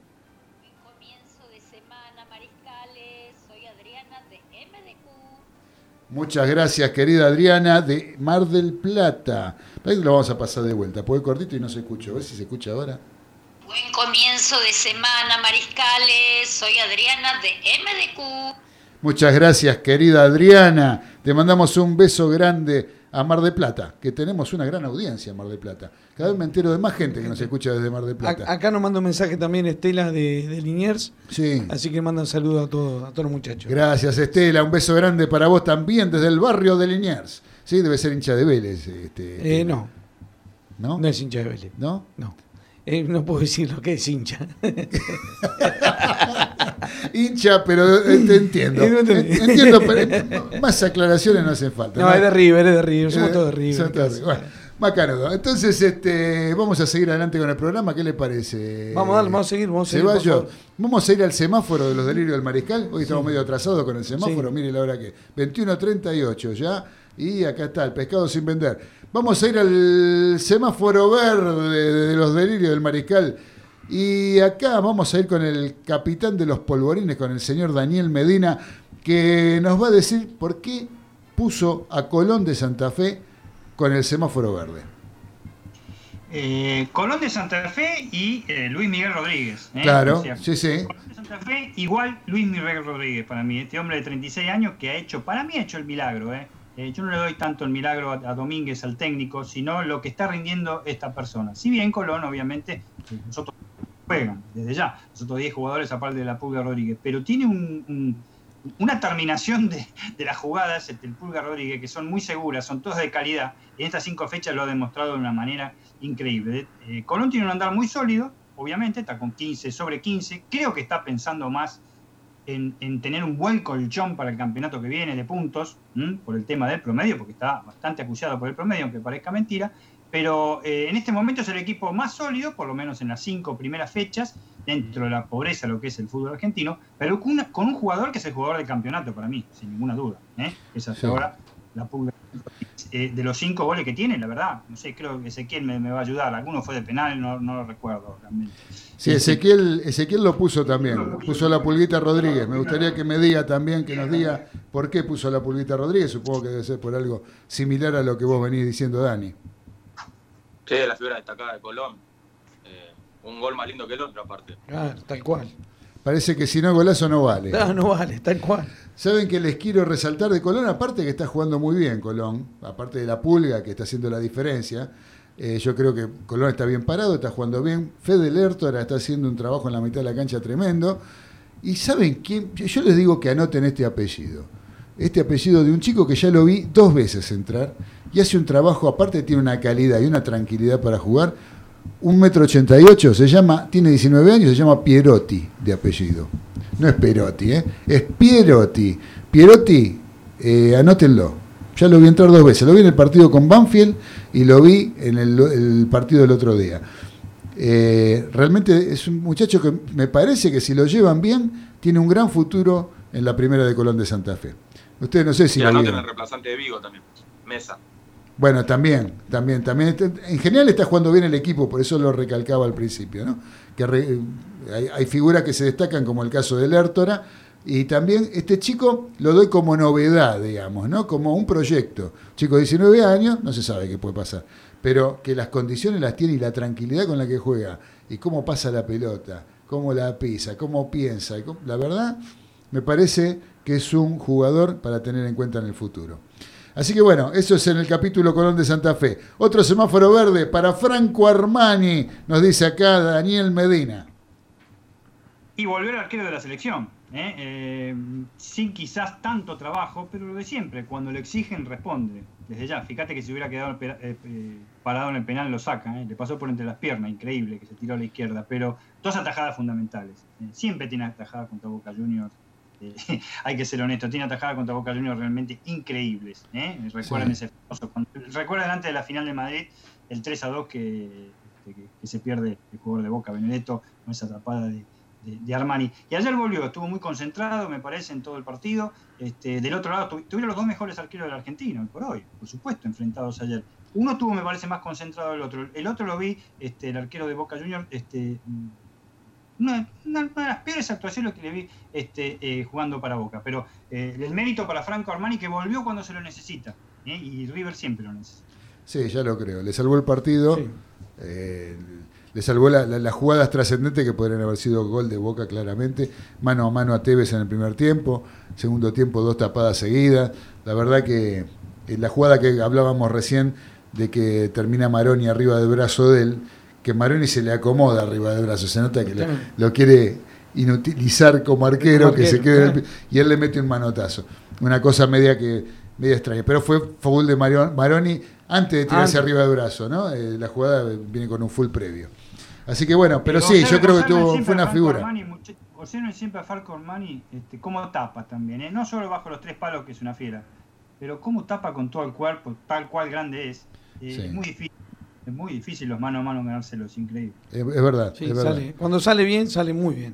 Muchas gracias, querida Adriana, de Mar del Plata. Ahí lo vamos a pasar de vuelta, porque cortito y no se escucha. A ver si se escucha ahora. Buen comienzo de semana, mariscales. Soy Adriana de MDQ. Muchas gracias, querida Adriana. Te mandamos un beso grande a Mar del Plata, que tenemos una gran audiencia en Mar del Plata. Cada vez me entero de más gente que nos escucha desde Mar del Plata. Acá nos manda un mensaje también Estela de, de Liniers. Sí. Así que mandan saludos a todos, a todos los muchachos. Gracias, Estela. Un beso grande para vos también desde el barrio de Liniers. Sí, debe ser hincha de Vélez. Este, eh, no. ¿No? No es hincha de Vélez. ¿No? No. Eh, no puedo decir lo que es hincha. hincha, pero eh, te entiendo. entiendo, pero más aclaraciones no hacen falta. No, es de River, es de River, somos todos de River. Bueno, Entonces, este, vamos a seguir adelante con el programa. ¿Qué le parece? Vamos a, darle, vamos a seguir. Vamos a, seguir, vamos a ir al semáforo de los delirios del mariscal. Hoy estamos medio atrasados con el semáforo. Mire la hora que 21.38 ya. Y acá está, el pescado sin vender. Vamos a ir al semáforo verde de los delirios del mariscal. Y acá vamos a ir con el capitán de los polvorines, con el señor Daniel Medina, que nos va a decir por qué puso a Colón de Santa Fe con el semáforo verde. Eh, Colón de Santa Fe y eh, Luis Miguel Rodríguez. ¿eh? Claro, sí, sí. Colón de Santa Fe igual Luis Miguel Rodríguez para mí, este hombre de 36 años que ha hecho, para mí ha hecho el milagro, ¿eh? Eh, yo no le doy tanto el milagro a, Domínguez, al técnico, sino lo que está rindiendo esta persona. Si bien Colón, obviamente, nosotros juegan desde ya, nosotros 10 jugadores aparte de la Pulga Rodríguez, pero tiene una terminación de, las jugadas, el Pulga Rodríguez, que son muy seguras, son todas de calidad, y en estas cinco fechas lo ha demostrado de una manera increíble. Eh, Colón tiene un andar muy sólido, obviamente, está con 15 sobre 15, creo que está pensando más en, tener un buen colchón para el campeonato que viene de puntos, por el tema del promedio, porque está bastante acuciado por el promedio, aunque parezca mentira, pero eh, en este momento es el equipo más sólido, por lo menos en las cinco primeras fechas, dentro de la pobreza, lo que es el fútbol argentino, pero con, un jugador que es el jugador del campeonato para mí, sin ninguna duda. ¿eh? Es hasta ahora la pulga eh, de los cinco goles que tiene, la verdad, no sé, creo que Ezequiel me, va a ayudar. Alguno fue de penal, no, lo recuerdo realmente. Sí, Ezequiel, Ezequiel lo puso también, puso la pulguita Rodríguez. Me gustaría que me diga también, que nos diga por qué puso la pulguita Rodríguez. Supongo que debe ser por algo similar a lo que vos venís diciendo, Dani. Sí, la figura destacada de Colón. Eh, un gol más lindo que el otro, aparte. Ah, tal cual. Parece que si no golazo no vale. No, no vale, tal cual. Saben que les quiero resaltar de Colón, aparte que está jugando muy bien Colón, aparte de la pulga que está haciendo la diferencia. Eh, yo creo que Colón está bien parado, está jugando bien. Fede Lertora está haciendo un trabajo en la mitad de la cancha tremendo. Y saben quién, yo les digo que anoten este apellido. Este apellido de un chico que ya lo vi dos veces entrar y hace un trabajo, aparte tiene una calidad y una tranquilidad para jugar un metro ochenta y ocho, se llama, tiene 19 años, se llama Pierotti de apellido. No es Perotti, ¿eh? es Pierotti. Pierotti, eh, anótenlo. Ya lo vi entrar dos veces. Lo vi en el partido con Banfield y lo vi en el, el partido del otro día. Eh, realmente es un muchacho que me parece que si lo llevan bien, tiene un gran futuro en la primera de Colón de Santa Fe. Ustedes no sé si Y anoten el reemplazante de Vigo también. Mesa. Bueno, también, también, también. está- En general está jugando bien el equipo, por eso lo recalcaba al principio, ¿no? Que re- hay, hay figuras que se destacan, como el caso de Lertora, y también este chico lo doy como novedad, digamos, ¿no? Como un proyecto. Chico de 19 años, no se sabe qué puede pasar, pero que las condiciones las tiene y la tranquilidad con la que juega, y cómo pasa la pelota, cómo la pisa, cómo piensa, y cómo- la verdad, me parece que es un jugador para tener en cuenta en el futuro. Así que bueno, eso es en el capítulo Colón de Santa Fe. Otro semáforo verde para Franco Armani, nos dice acá Daniel Medina. Y volver al arquero de la selección. ¿eh? Eh, sin quizás tanto trabajo, pero lo de siempre. Cuando le exigen, responde. Desde ya. Fíjate que si hubiera quedado eh, eh, parado en el penal, lo saca. ¿eh? Le pasó por entre las piernas. Increíble que se tiró a la izquierda. Pero dos atajadas fundamentales. Siempre tiene atajadas contra Boca Juniors. Hay que ser honesto. Tiene atajadas contra Boca Juniors realmente increíbles. ¿eh? Recuerden Sí. ese Recuerden antes de la final de Madrid el 3 a 2 que, que, que se pierde el jugador de Boca, Benedetto, con esa atrapada de, de, de Armani. Y ayer volvió, estuvo muy concentrado, me parece, en todo el partido. Este, del otro lado, tu- tuvieron los dos mejores arqueros de la Argentina, hoy por hoy, por supuesto, enfrentados ayer. Uno estuvo, me parece, más concentrado del otro. El otro lo vi, este, el arquero de Boca Juniors, este, una, una- una de las peores actuaciones que le vi este, eh, jugando para Boca. Pero eh, el mérito para Franco Armani, que volvió cuando se lo necesita. ¿eh? Y River siempre lo necesita. Sí, ya lo creo. Le salvó el partido. Sí. eh, le salvó la- la- las jugadas trascendentes que podrían haber sido gol de Boca claramente. Mano a mano a Tevez en el primer tiempo. Segundo tiempo, dos tapadas seguidas. La verdad que la jugada que hablábamos recién de que termina Maroni arriba del brazo de él, que Maroni se le acomoda arriba del brazo. Se nota que lo, quiere inutilizar como arquero, Como que se quede en el claro. y él le mete un manotazo. Una cosa media que media extraña. Pero fue foul de Maroni antes de tirarse Antes. arriba del brazo, ¿no? Eh, la jugada viene con un full previo. Así que bueno, pero Eh, sí, yo creo que tuvo, fue una figura. Mucha- observen siempre a Franco Armani este, cómo tapa también, ¿eh? no solo bajo los tres palos, que es una fiera, pero cómo tapa con todo el cuerpo, tal cual grande es. Eh, Sí. Es muy difícil, es muy difícil los mano a mano ganárselos, increíble. Es, es verdad, Sí, es verdad. sale. Cuando sale bien, sale muy bien.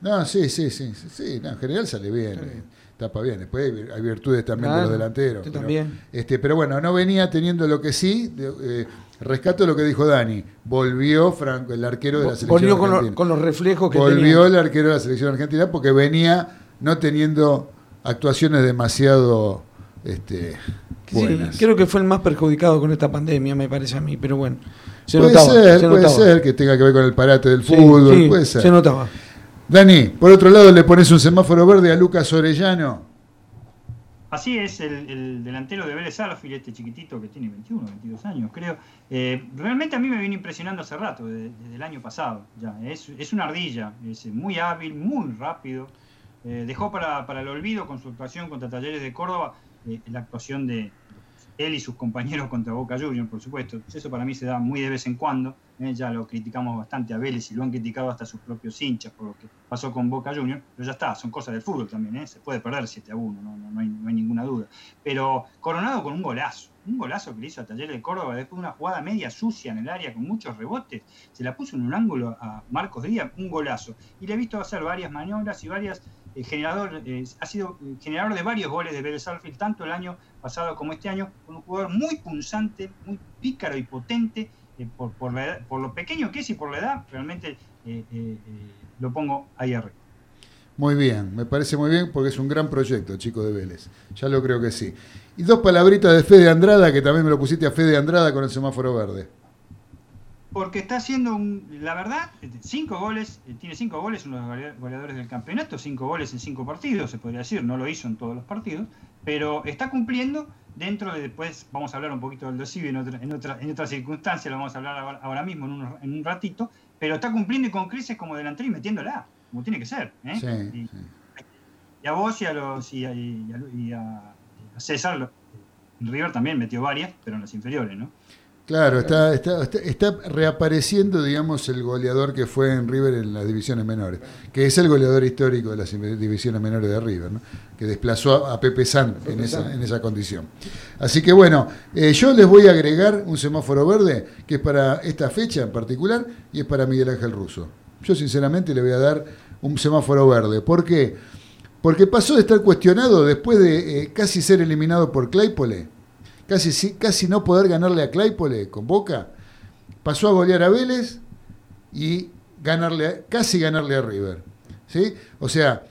No, sí, sí, sí, sí, sí, no, en general sale bien, Sale eh, bien. tapa bien. Después hay- virtudes también de los delanteros. pero, también. Este, pero bueno, no venía teniendo lo que sí. de- eh, rescato lo que dijo Dani. Volvió Franco, el arquero de la selección Volvió con, lo- argentina. con los reflejos que Volvió tenía. el arquero de la selección argentina porque venía no teniendo actuaciones demasiado este, Sí, creo que fue el más perjudicado con esta pandemia, me parece a mí, pero bueno. Se puede notaba, ser, se puede notaba. ser que tenga que ver con el parate del fútbol, sí, puede ser. Se notaba. Dani, por otro lado le pones un semáforo verde a Lucas Orellano. Así es el, el delantero de Vélez Sarsfield, este chiquitito que tiene 21, 22 años, creo. Eh, realmente a mí me viene impresionando hace rato, desde, desde el año pasado. Ya. Es, es una ardilla, es muy hábil, muy rápido. Eh, dejó para, para el olvido con su actuación contra Talleres de Córdoba eh, la actuación de él y sus compañeros contra Boca Juniors, por supuesto. Eso para mí se da muy de vez en cuando. eh, ya lo criticamos bastante a Vélez y lo han criticado hasta sus propios hinchas por lo que pasó con Boca Juniors. Pero ya está, son cosas del fútbol también. eh, Se puede perder 7 a 1, no, no, hay, ninguna duda. Pero coronado con un golazo. Un golazo que le hizo a Talleres de Córdoba después de una jugada media sucia en el área con muchos rebotes. Se la puso en un ángulo a Marcos Díaz, un golazo. Y le he visto hacer varias maniobras y varias eh, generador, eh, ha sido eh, generador de varios goles de Vélez Sarsfield, tanto el año pasado como este año, un jugador muy punzante, muy pícaro y potente, por, por, lo pequeño que es y por la edad, realmente lo pongo ahí arriba. Muy bien, me parece muy bien porque es un gran proyecto, chico de Vélez. Ya lo creo que sí. Y dos palabritas de Fede Andrada, que también me lo pusiste a Fede Andrada con el semáforo verde. Porque está haciendo, un, la verdad, cinco goles, eh, tiene cinco goles, uno de los golea- goleadores del campeonato, cinco goles en cinco partidos, se podría decir, no lo hizo en todos los partidos, pero está cumpliendo dentro de, después vamos a hablar un poquito del Dosivi en otra, en otra, en otra circunstancia, lo vamos a hablar ahora, ahora mismo en, unos- en un ratito, pero está cumpliendo y con creces como delantero y metiéndola, como tiene que ser. ¿eh? Sí, Y- sí. y a vos y a, los, y a, y a- y a- a César, River también metió varias, pero en las inferiores, ¿no? Claro, está, está, está, está reapareciendo, digamos, el goleador que fue en River en las divisiones menores, que es el goleador histórico de las divisiones menores de River, ¿no? que desplazó a, Pepe San en esa, en esa condición. Así que bueno, eh, yo les voy a agregar un semáforo verde que es para esta fecha en particular y es para Miguel Ángel Russo. Yo sinceramente le voy a dar un semáforo verde. ¿Por qué? Porque pasó de estar cuestionado después de eh, casi ser eliminado por Claypole casi, casi no poder ganarle a Claypole con Boca, pasó a golear a Vélez y ganarle, casi ganarle a River. ¿sí? O sea,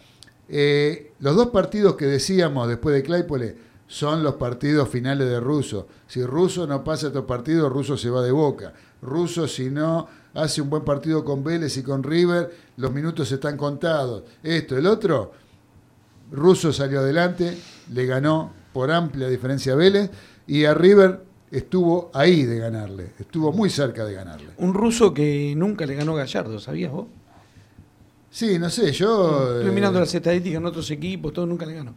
eh, los dos partidos que decíamos después de Claypole son los partidos finales de Russo. Si Russo no pasa estos partidos, Russo se va de Boca. Russo, si no hace un buen partido con Vélez y con River, los minutos están contados. Esto, el otro, Russo salió adelante, le ganó por amplia diferencia a Vélez y a River estuvo ahí de ganarle, estuvo muy cerca de ganarle. Un ruso que nunca le ganó Gallardo, ¿sabías vos? Sí, no sé, yo... Estoy eh, mirando las estadísticas en otros equipos, todo nunca le ganó.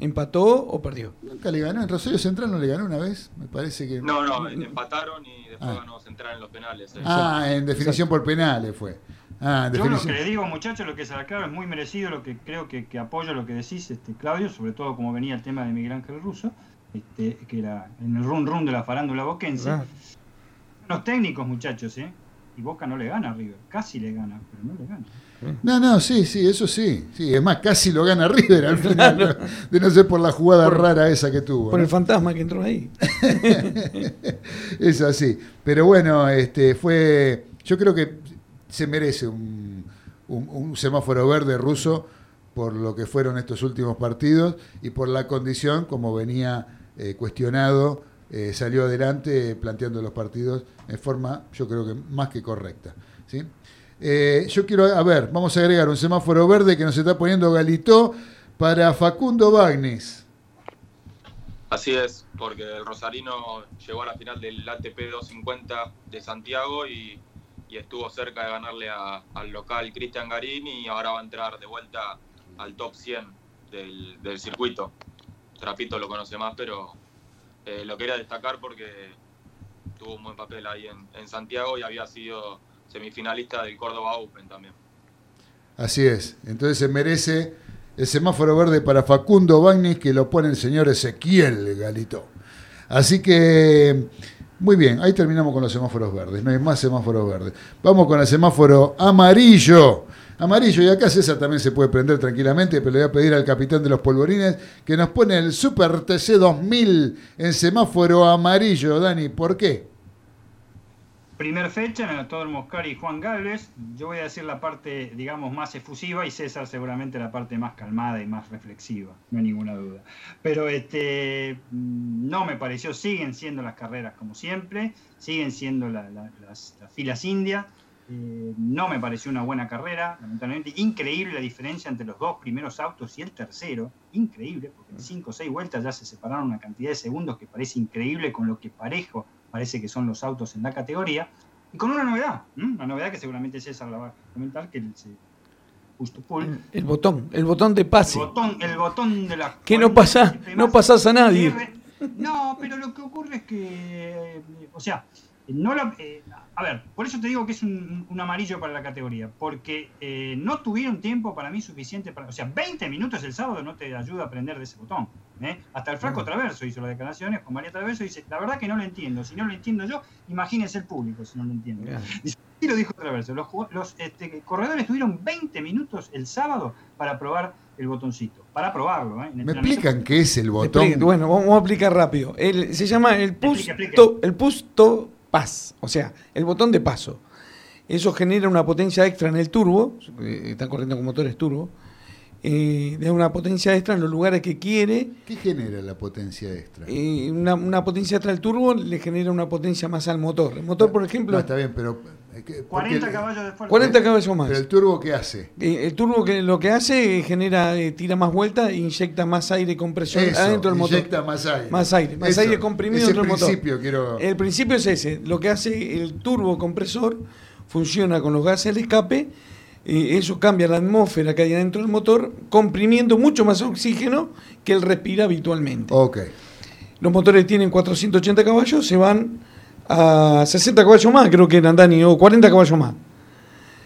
¿Empató o perdió? Nunca le ganó, en Rosario Central no le ganó una vez, me parece que... No, no, empataron y después Ah. ganó Central en los penales. eh. Ah, en definición por penales fue. Ah, en Yo lo que les digo, muchachos, lo que se claro es muy merecido, lo que creo que, que apoyo lo que decís, este, Claudio, sobre todo como venía el tema de Miguel Ángel Russo, este, que era en el run run de la farándula boquense. Ah, Los técnicos, muchachos, ¿eh? Y Boca no le gana a River, casi le gana, pero no le gana. No, no, sí, sí, eso sí. sí. Es más, casi lo gana River al final, ¿no? de no ser por la jugada rara esa que tuvo. por ¿no? el fantasma que entró ahí. es así. Pero bueno, este fue. Yo creo que se merece un, un- un semáforo verde ruso por lo que fueron estos últimos partidos y por la condición, como venía eh, cuestionado, eh, salió adelante planteando los partidos en forma, yo creo que más que correcta. ¿sí? Eh, yo quiero, a ver, vamos a agregar un semáforo verde que nos está poniendo Galito para Facundo Bagnis. Así es, porque el Rosarino llegó a la final del ATP 250 de Santiago y, estuvo cerca de ganarle al local Cristian Garín y ahora va a entrar de vuelta al top 100 del, del circuito. Trapito lo conoce más, pero eh, lo quería destacar porque tuvo un buen papel ahí en, en Santiago y había sido semifinalista del Córdoba Open también. Así es. Entonces se merece el semáforo verde para Facundo Bagnis, que lo pone el señor Ezequiel Galito. Así que, muy bien, ahí terminamos con los semáforos verdes. No hay más semáforos verdes. Vamos con el semáforo amarillo. Amarillo, y acá César también se puede prender tranquilamente, pero le voy a pedir al capitán de los polvorines que nos pone el Super TC 2000 en semáforo amarillo. Dani, ¿por qué? Primer fecha en el Autódromo Moscar y Juan Galvez. Yo voy a decir la parte, digamos, más efusiva y César seguramente la parte más calmada y más reflexiva, no hay ninguna duda. Pero este mm, no me pareció, siguen siendo las carreras como siempre, siguen siendo la- la- las, las filas indias. Eh, no me pareció una buena carrera, lamentablemente. Increíble la diferencia entre los dos primeros autos y el tercero. Increíble, porque en 5 o 6 vueltas ya se separaron una cantidad de segundos que parece increíble con lo que parejo parece que son los autos en la categoría. Y con una novedad, una novedad que seguramente César la va a comentar, que el se- justo. El botón, el botón de pase. El botón, el botón de la. Que no pasa- no pasás a nadie. No, pero lo que ocurre es que, eh, o sea, no la, eh, a ver, por eso te digo que es un, un amarillo para la categoría, porque eh, no tuvieron tiempo para mí suficiente para, o sea, 20 minutos el sábado no te ayuda a aprender de ese botón. ¿eh? Hasta el flaco Traverso hizo las declaraciones con María Traverso y dice, la verdad que no lo entiendo, si no lo entiendo yo, imagínese el público si no lo entiende. Claro. Y lo dijo Traverso, los, los este, corredores tuvieron 20 minutos el sábado para probar el botoncito, para probarlo. ¿eh? En ¿Me explican qué es el botón? Explique- Bueno, vamos a explicar rápido. El- se llama el push Explique, explique. to, el push to pass, o sea, el botón de paso. Eso genera una potencia extra en el turbo, eh, están corriendo con motores turbo, eh, una potencia extra en los lugares que quiere. ¿Qué genera la potencia extra? eh, una, una potencia extra al turbo le genera una potencia más al motor. El motor, por ejemplo, No, está bien, pero... eh, que- porque 40 el- caballos de fuerza. 40 caballos más. Pero el turbo, ¿qué hace? Eh, el turbo que lo que hace eh, genera, eh, tira más vueltas e inyecta más aire y compresión Eso, adentro del motor. inyecta más aire. Más aire, más Eso, aire comprimido dentro del motor. principio quiero... El principio es ese. Lo que hace el turbo compresor funciona con los gases de escape. eso cambia la atmósfera que hay adentro del motor, comprimiendo mucho más oxígeno que él respira habitualmente. Los motores tienen 480 caballos, se van a 60 caballos más, creo que eran, Dani, o 40 caballos más.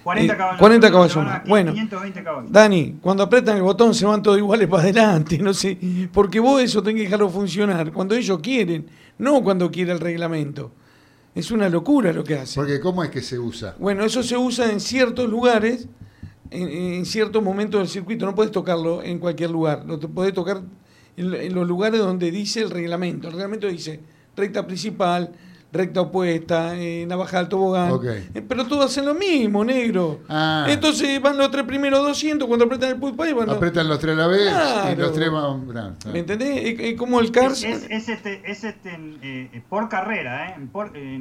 40 Eh, caballos. 40 Se caballos van a más. Bueno. 520 caballos. Dani, cuando apretan el botón se van todos iguales para adelante, no sé, porque vos eso tenés que dejarlo funcionar cuando ellos quieren, no cuando quiere el reglamento. Es una locura lo que hacen. Porque ¿cómo es que se usa? Bueno, eso se usa en ciertos lugares, en, en ciertos momentos del circuito. No puedes tocarlo en cualquier lugar. Lo te podés tocar en, en los lugares donde dice el reglamento. El reglamento dice recta principal, recta opuesta, eh, navaja del tobogán. Ok. Eh, pero todos hacen lo mismo, negro. Ah. Entonces van los tres primeros 200, cuando apretan el put pay van los- Apretan los tres a la vez y los tres van. no, no. ¿Me entendés? Es, como el Cars. Es, es este, es este, eh, eh, por carrera, ¿eh? En por- eh,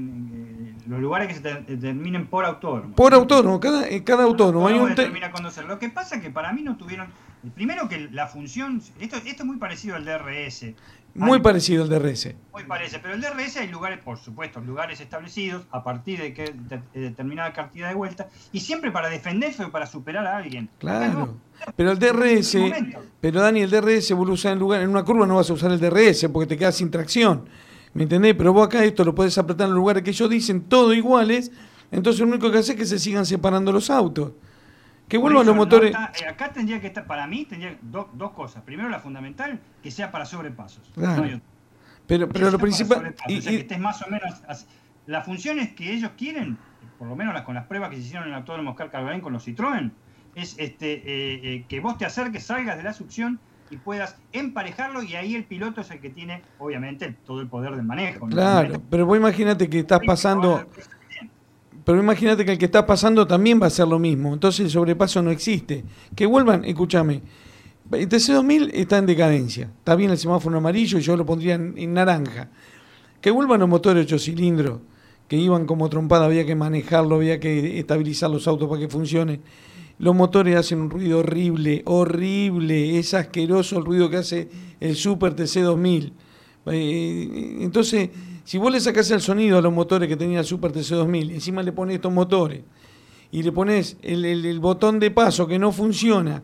los lugares que se te- determinen por autódromo. Por autónomo, cada, en cada autónomo hay Autónomo un te-. Lo que pasa es que para mí no tuvieron. Primero que la función. Esto, esto es muy parecido al DRS. muy Hay- parecido al DRS. Muy parece, pero el DRS hay lugares, por supuesto, lugares establecidos a partir de que de- de determinada cantidad de vueltas y siempre para defenderse o para superar a alguien. Claro. no. Pero el DRS, este pero Dani, el DRS vos lo usás en lugar, en una curva no vas a usar el DRS porque te quedas sin tracción. ¿Me entendés? Pero vos acá esto lo podés apretar en lugares que ellos dicen, todo iguales, entonces lo único que hace es que se sigan separando los autos. Que vuelvan los no motores. está- eh, acá tendría que estar, para mí, tendría do- dos cosas. Primero, la fundamental, que sea para sobrepasos. Claro. No. Pero, pero lo principal. y- o sea, que estés más o menos. as- La función es que ellos quieren, por lo menos las, con las pruebas que se hicieron en el autódromo Oscar Calvarén con los Citroën, es este eh, eh, que vos te acerques, salgas de la succión y puedas emparejarlo y ahí el piloto es el que tiene, obviamente, todo el poder del manejo. ¿no? claro, pero vos imagínate que estás pasando. Pero imagínate que el que está pasando también va a hacer lo mismo. Entonces el sobrepaso no existe. Que vuelvan, escúchame. El TC2000 está en decadencia. Está bien el semáforo amarillo y yo lo pondría en, naranja. Que vuelvan los motores 8 cilindros, que iban como trompada, había que manejarlo, había que estabilizar los autos para que funcione. Los motores hacen un ruido horrible, horrible. Es asqueroso el ruido que hace el Super TC2000. Eh, entonces, si vos le sacás el sonido a los motores que tenía el Super TC2000, encima le pones estos motores y le pones el, botón de paso que no funciona,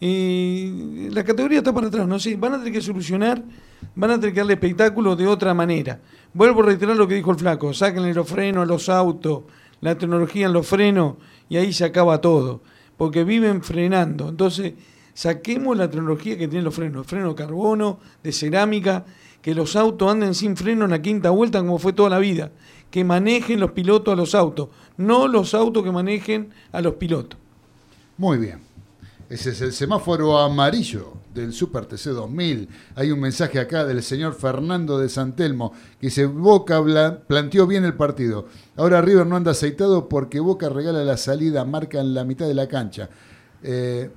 la categoría está para atrás, no sé, van a tener que solucionar, van a tener que darle espectáculo de otra manera. Vuelvo a reiterar lo que dijo el flaco, sáquenle los frenos a los autos, la tecnología en los frenos y ahí se acaba todo, porque viven frenando. Entonces, saquemos la tecnología que tienen los frenos, freno de carbono, de cerámica, que los autos anden sin freno en la quinta vuelta como fue toda la vida, que manejen los pilotos a los autos, no los autos que manejen a los pilotos. Muy bien. Ese es el semáforo amarillo del Super TC 2000. Hay un mensaje acá del señor Fernando de Santelmo que dice, Boca planteó bien el partido. Ahora River no anda aceitado porque Boca regala la salida, marca en la mitad de la cancha. Eh,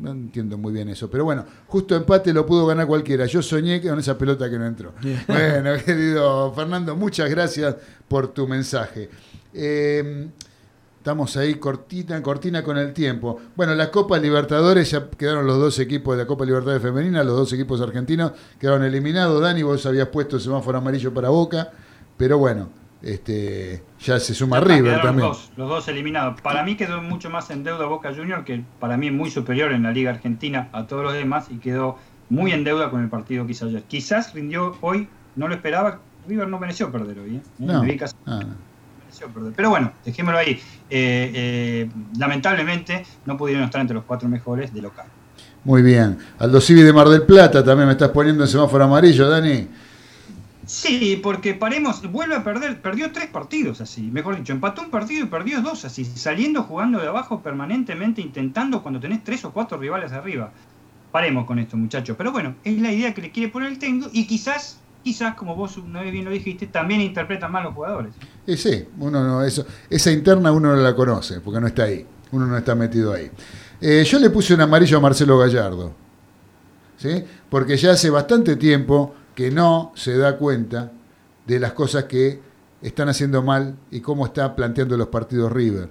no entiendo muy bien eso, pero bueno, justo empate lo pudo ganar cualquiera. Yo soñé con esa pelota que no entró. Bueno, querido Fernando, muchas gracias por tu mensaje. Eh, Estamos ahí cortina, cortina con el tiempo. Bueno, la Copa Libertadores, ya quedaron los dos equipos de la Copa Libertadores Femenina, los dos equipos argentinos quedaron eliminados. Dani, vos habías puesto el semáforo amarillo para Boca, pero bueno, este ya se suma Ya River también. Los dos, los dos eliminados. Para mí quedó mucho más en deuda Boca Junior, que para mí es muy superior en la Liga Argentina a todos los demás y quedó muy en deuda con el partido que hizo ayer. Quizás rindió hoy, no lo esperaba. River no mereció perder hoy. ¿eh? No, Me mereció perder. Pero bueno, dejémoslo ahí. Eh, eh, lamentablemente no pudieron estar entre los cuatro mejores de local. muy bien. Aldo Civi de Mar del Plata también me estás poniendo el semáforo amarillo, Dani. Sí, porque paremos, vuelve a perder, perdió tres partidos así, mejor dicho, empató un partido y perdió dos así, saliendo jugando de abajo permanentemente, intentando cuando tenés tres o cuatro rivales arriba. Paremos con esto, muchachos. Pero bueno, es la idea que le quiere poner el técnico y quizás, quizás, como vos una vez bien lo dijiste, también interpretan mal los jugadores. Sí, uno no, eso, esa interna uno no la conoce, porque no está ahí, uno no está metido ahí. Eh, yo le puse un amarillo a Marcelo Gallardo, ¿sí? porque ya hace bastante tiempo que no se da cuenta de las cosas que están haciendo mal y cómo está planteando los partidos River.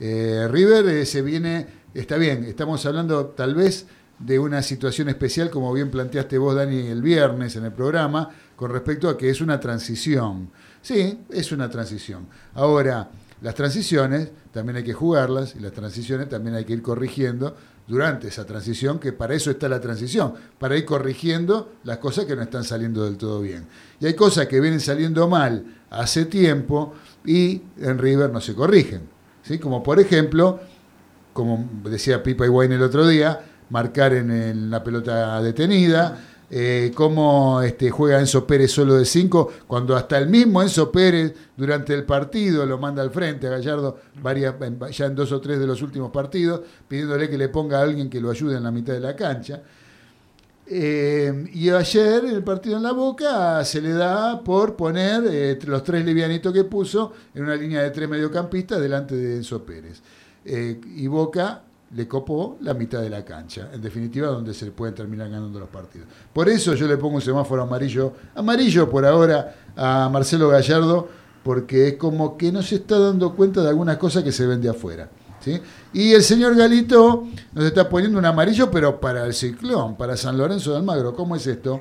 Eh, River eh, se viene, está bien, estamos hablando tal vez de una situación especial, como bien planteaste vos, Dani, el viernes en el programa, con respecto a que es una transición. Sí, es una transición. Ahora, las transiciones también hay que jugarlas y las transiciones también hay que ir corrigiendo durante esa transición, que para eso está la transición, para ir corrigiendo las cosas que no están saliendo del todo bien. Y hay cosas que vienen saliendo mal hace tiempo y en River no se corrigen. ¿sí? Como por ejemplo, como decía Pipa Wayne el otro día, marcar en, la pelota detenida, eh, cómo este, juega Enzo Pérez solo de 5, cuando hasta el mismo Enzo Pérez durante el partido lo manda al frente a Gallardo varias, ya en dos o tres de los últimos partidos, pidiéndole que le ponga a alguien que lo ayude en la mitad de la cancha. Eh, y ayer en el partido en la Boca se le da por poner eh, los tres livianitos que puso en una línea de tres mediocampistas delante de Enzo Pérez. Eh, y Boca le copó la mitad de la cancha, en definitiva donde se pueden terminar ganando los partidos. Por eso yo le pongo un semáforo amarillo, amarillo por ahora a Marcelo Gallardo, porque es como que no se está dando cuenta de algunas cosas que se ven de afuera. ¿sí? Y el señor Galito nos está poniendo un amarillo, pero para el ciclón, para San Lorenzo de Almagro. ¿Cómo es esto?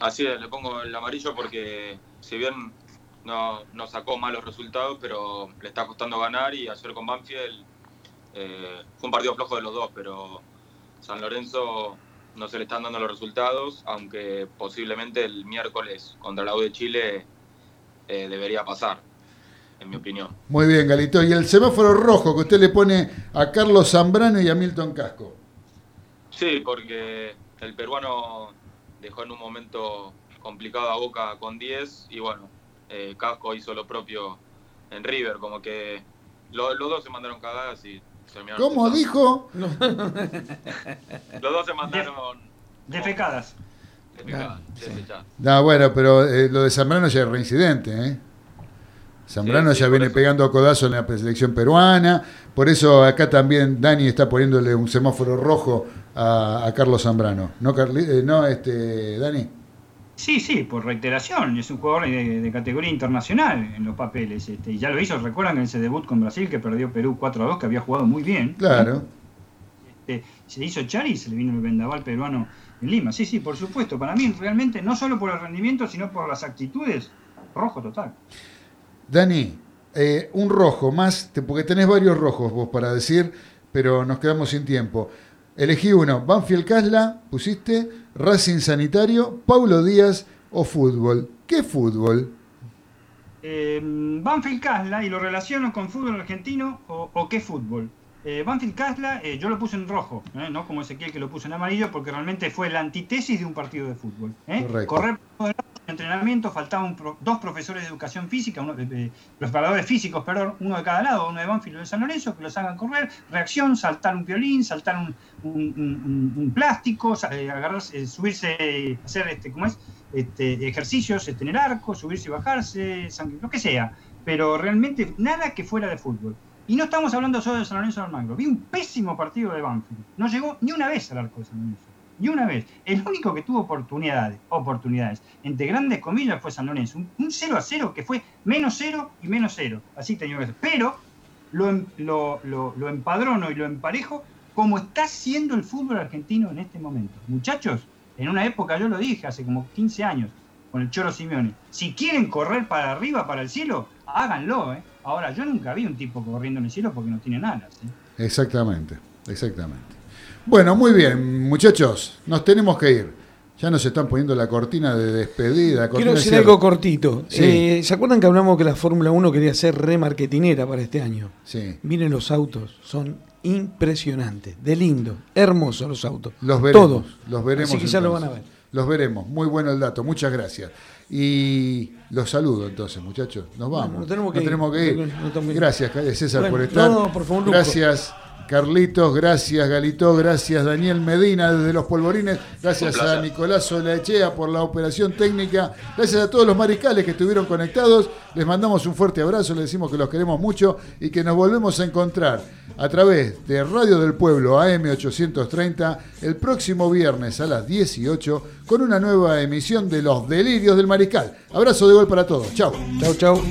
Así es, le pongo el amarillo porque si bien no, no sacó malos resultados, pero le está costando ganar y ayer con Banfield eh, fue un partido flojo de los dos, pero San Lorenzo no se le están dando los resultados, aunque posiblemente el miércoles contra la U de Chile eh, debería pasar, en mi opinión. Muy bien, Galito. Y el semáforo rojo que usted le pone a Carlos Zambrano y a Milton Casco. Sí, porque el peruano dejó en un momento complicado a Boca con 10 y bueno, eh, Casco hizo lo propio en River, como que lo- los dos se mandaron cagadas y. ¿Cómo dijo? Los dos se mandaron Defecadas. despechadas, despechadas. No, bueno, pero eh, lo de Zambrano ya es reincidente, ¿eh? Zambrano Sí, sí, ya viene eso. pegando codazo en la selección peruana, por eso acá también Dani está poniéndole un semáforo rojo a, a Carlos Zambrano. ¿No, Carli- eh, no este, Dani? Sí, sí, por reiteración. Es un jugador de, de categoría internacional en los papeles. Este, y ya lo hizo, recuerdan en ese debut con Brasil que perdió Perú 4 a 2, que había jugado muy bien. Claro. Este, se hizo echar y se le vino el vendaval peruano en Lima. Sí, sí, por supuesto. Para mí, realmente, no solo por el rendimiento, sino por las actitudes, rojo total. Dani, eh, un rojo más, porque tenés varios rojos vos para decir, pero nos quedamos sin tiempo. Elegí uno, Banfield Casla, pusiste, Racing Sanitario, Paulo Díaz o fútbol. ¿Qué fútbol? Eh, Banfield Casla, y lo relaciono con fútbol argentino o, o qué fútbol. Eh, Banfield Casla, eh, yo lo puse en rojo, ¿eh? no como Ezequiel que lo puso en amarillo, porque realmente fue la antítesis de un partido de fútbol. Correcto. Correr por el entrenamiento, faltaban pro- dos profesores de educación física, uno, eh, preparadores físicos, perdón, uno de cada lado, uno de Banfield y uno de San Lorenzo, que los hagan correr, reacción, saltar un violín, saltar un, plástico, eh, agarrarse, eh, subirse, hacer este, ¿cómo es? Este, ejercicios, eh, tener arco, subirse y bajarse, lo que sea, pero realmente nada que fuera de fútbol. Y no estamos hablando solo de San Lorenzo de Almagro. Vi un pésimo partido de Banfield. No llegó ni una vez al arco de San Lorenzo. Ni una vez. El único que tuvo oportunidades, oportunidades, entre grandes comillas, fue San Lorenzo. Un, un 0 a 0 que fue menos 0 y menos 0. Así tenía que ser. Pero lo, em- lo, lo, lo empadrono y lo emparejo como está siendo el fútbol argentino en este momento. Muchachos, en una época yo lo dije, hace como 15 años, con el Choro Simeone. Si quieren correr para arriba, para el cielo, háganlo. ¿eh? Ahora, yo nunca vi un tipo corriendo en el cielo porque no tiene alas. ¿eh? Exactamente, exactamente. Bueno, muy bien, muchachos, nos tenemos que ir. Ya nos están poniendo la cortina de despedida. cortina Quiero de decir cierre. algo cortito. Sí. Eh, ¿Se acuerdan que hablamos que la Fórmula 1 quería ser re marketinera para este año? Sí, Miren los autos, son impresionantes, de lindo, hermosos los autos. los veremos. Todos. Los veremos. Así que ya lo van a ver. Los veremos. Muy bueno el dato. Muchas gracias. Y los saludo entonces, muchachos. Nos vamos. Nos tenemos que ir. ir. Nos tenemos que ir. Gracias, César, Bueno, por estar. no, por favor, gracias, Carlitos. Gracias, Galito. Gracias, Daniel Medina, desde Los Polvorines. Gracias a. Nicolás Olaechea por la operación técnica. Gracias a todos los mariscales que estuvieron conectados. Les mandamos un fuerte abrazo. Les decimos que los queremos mucho y que nos volvemos a encontrar a través de Radio del Pueblo AM830 el próximo viernes a las 18 con una nueva emisión de Los Delirios del Mariscal. Abrazo de gol para todos. Chao. Chau, chau.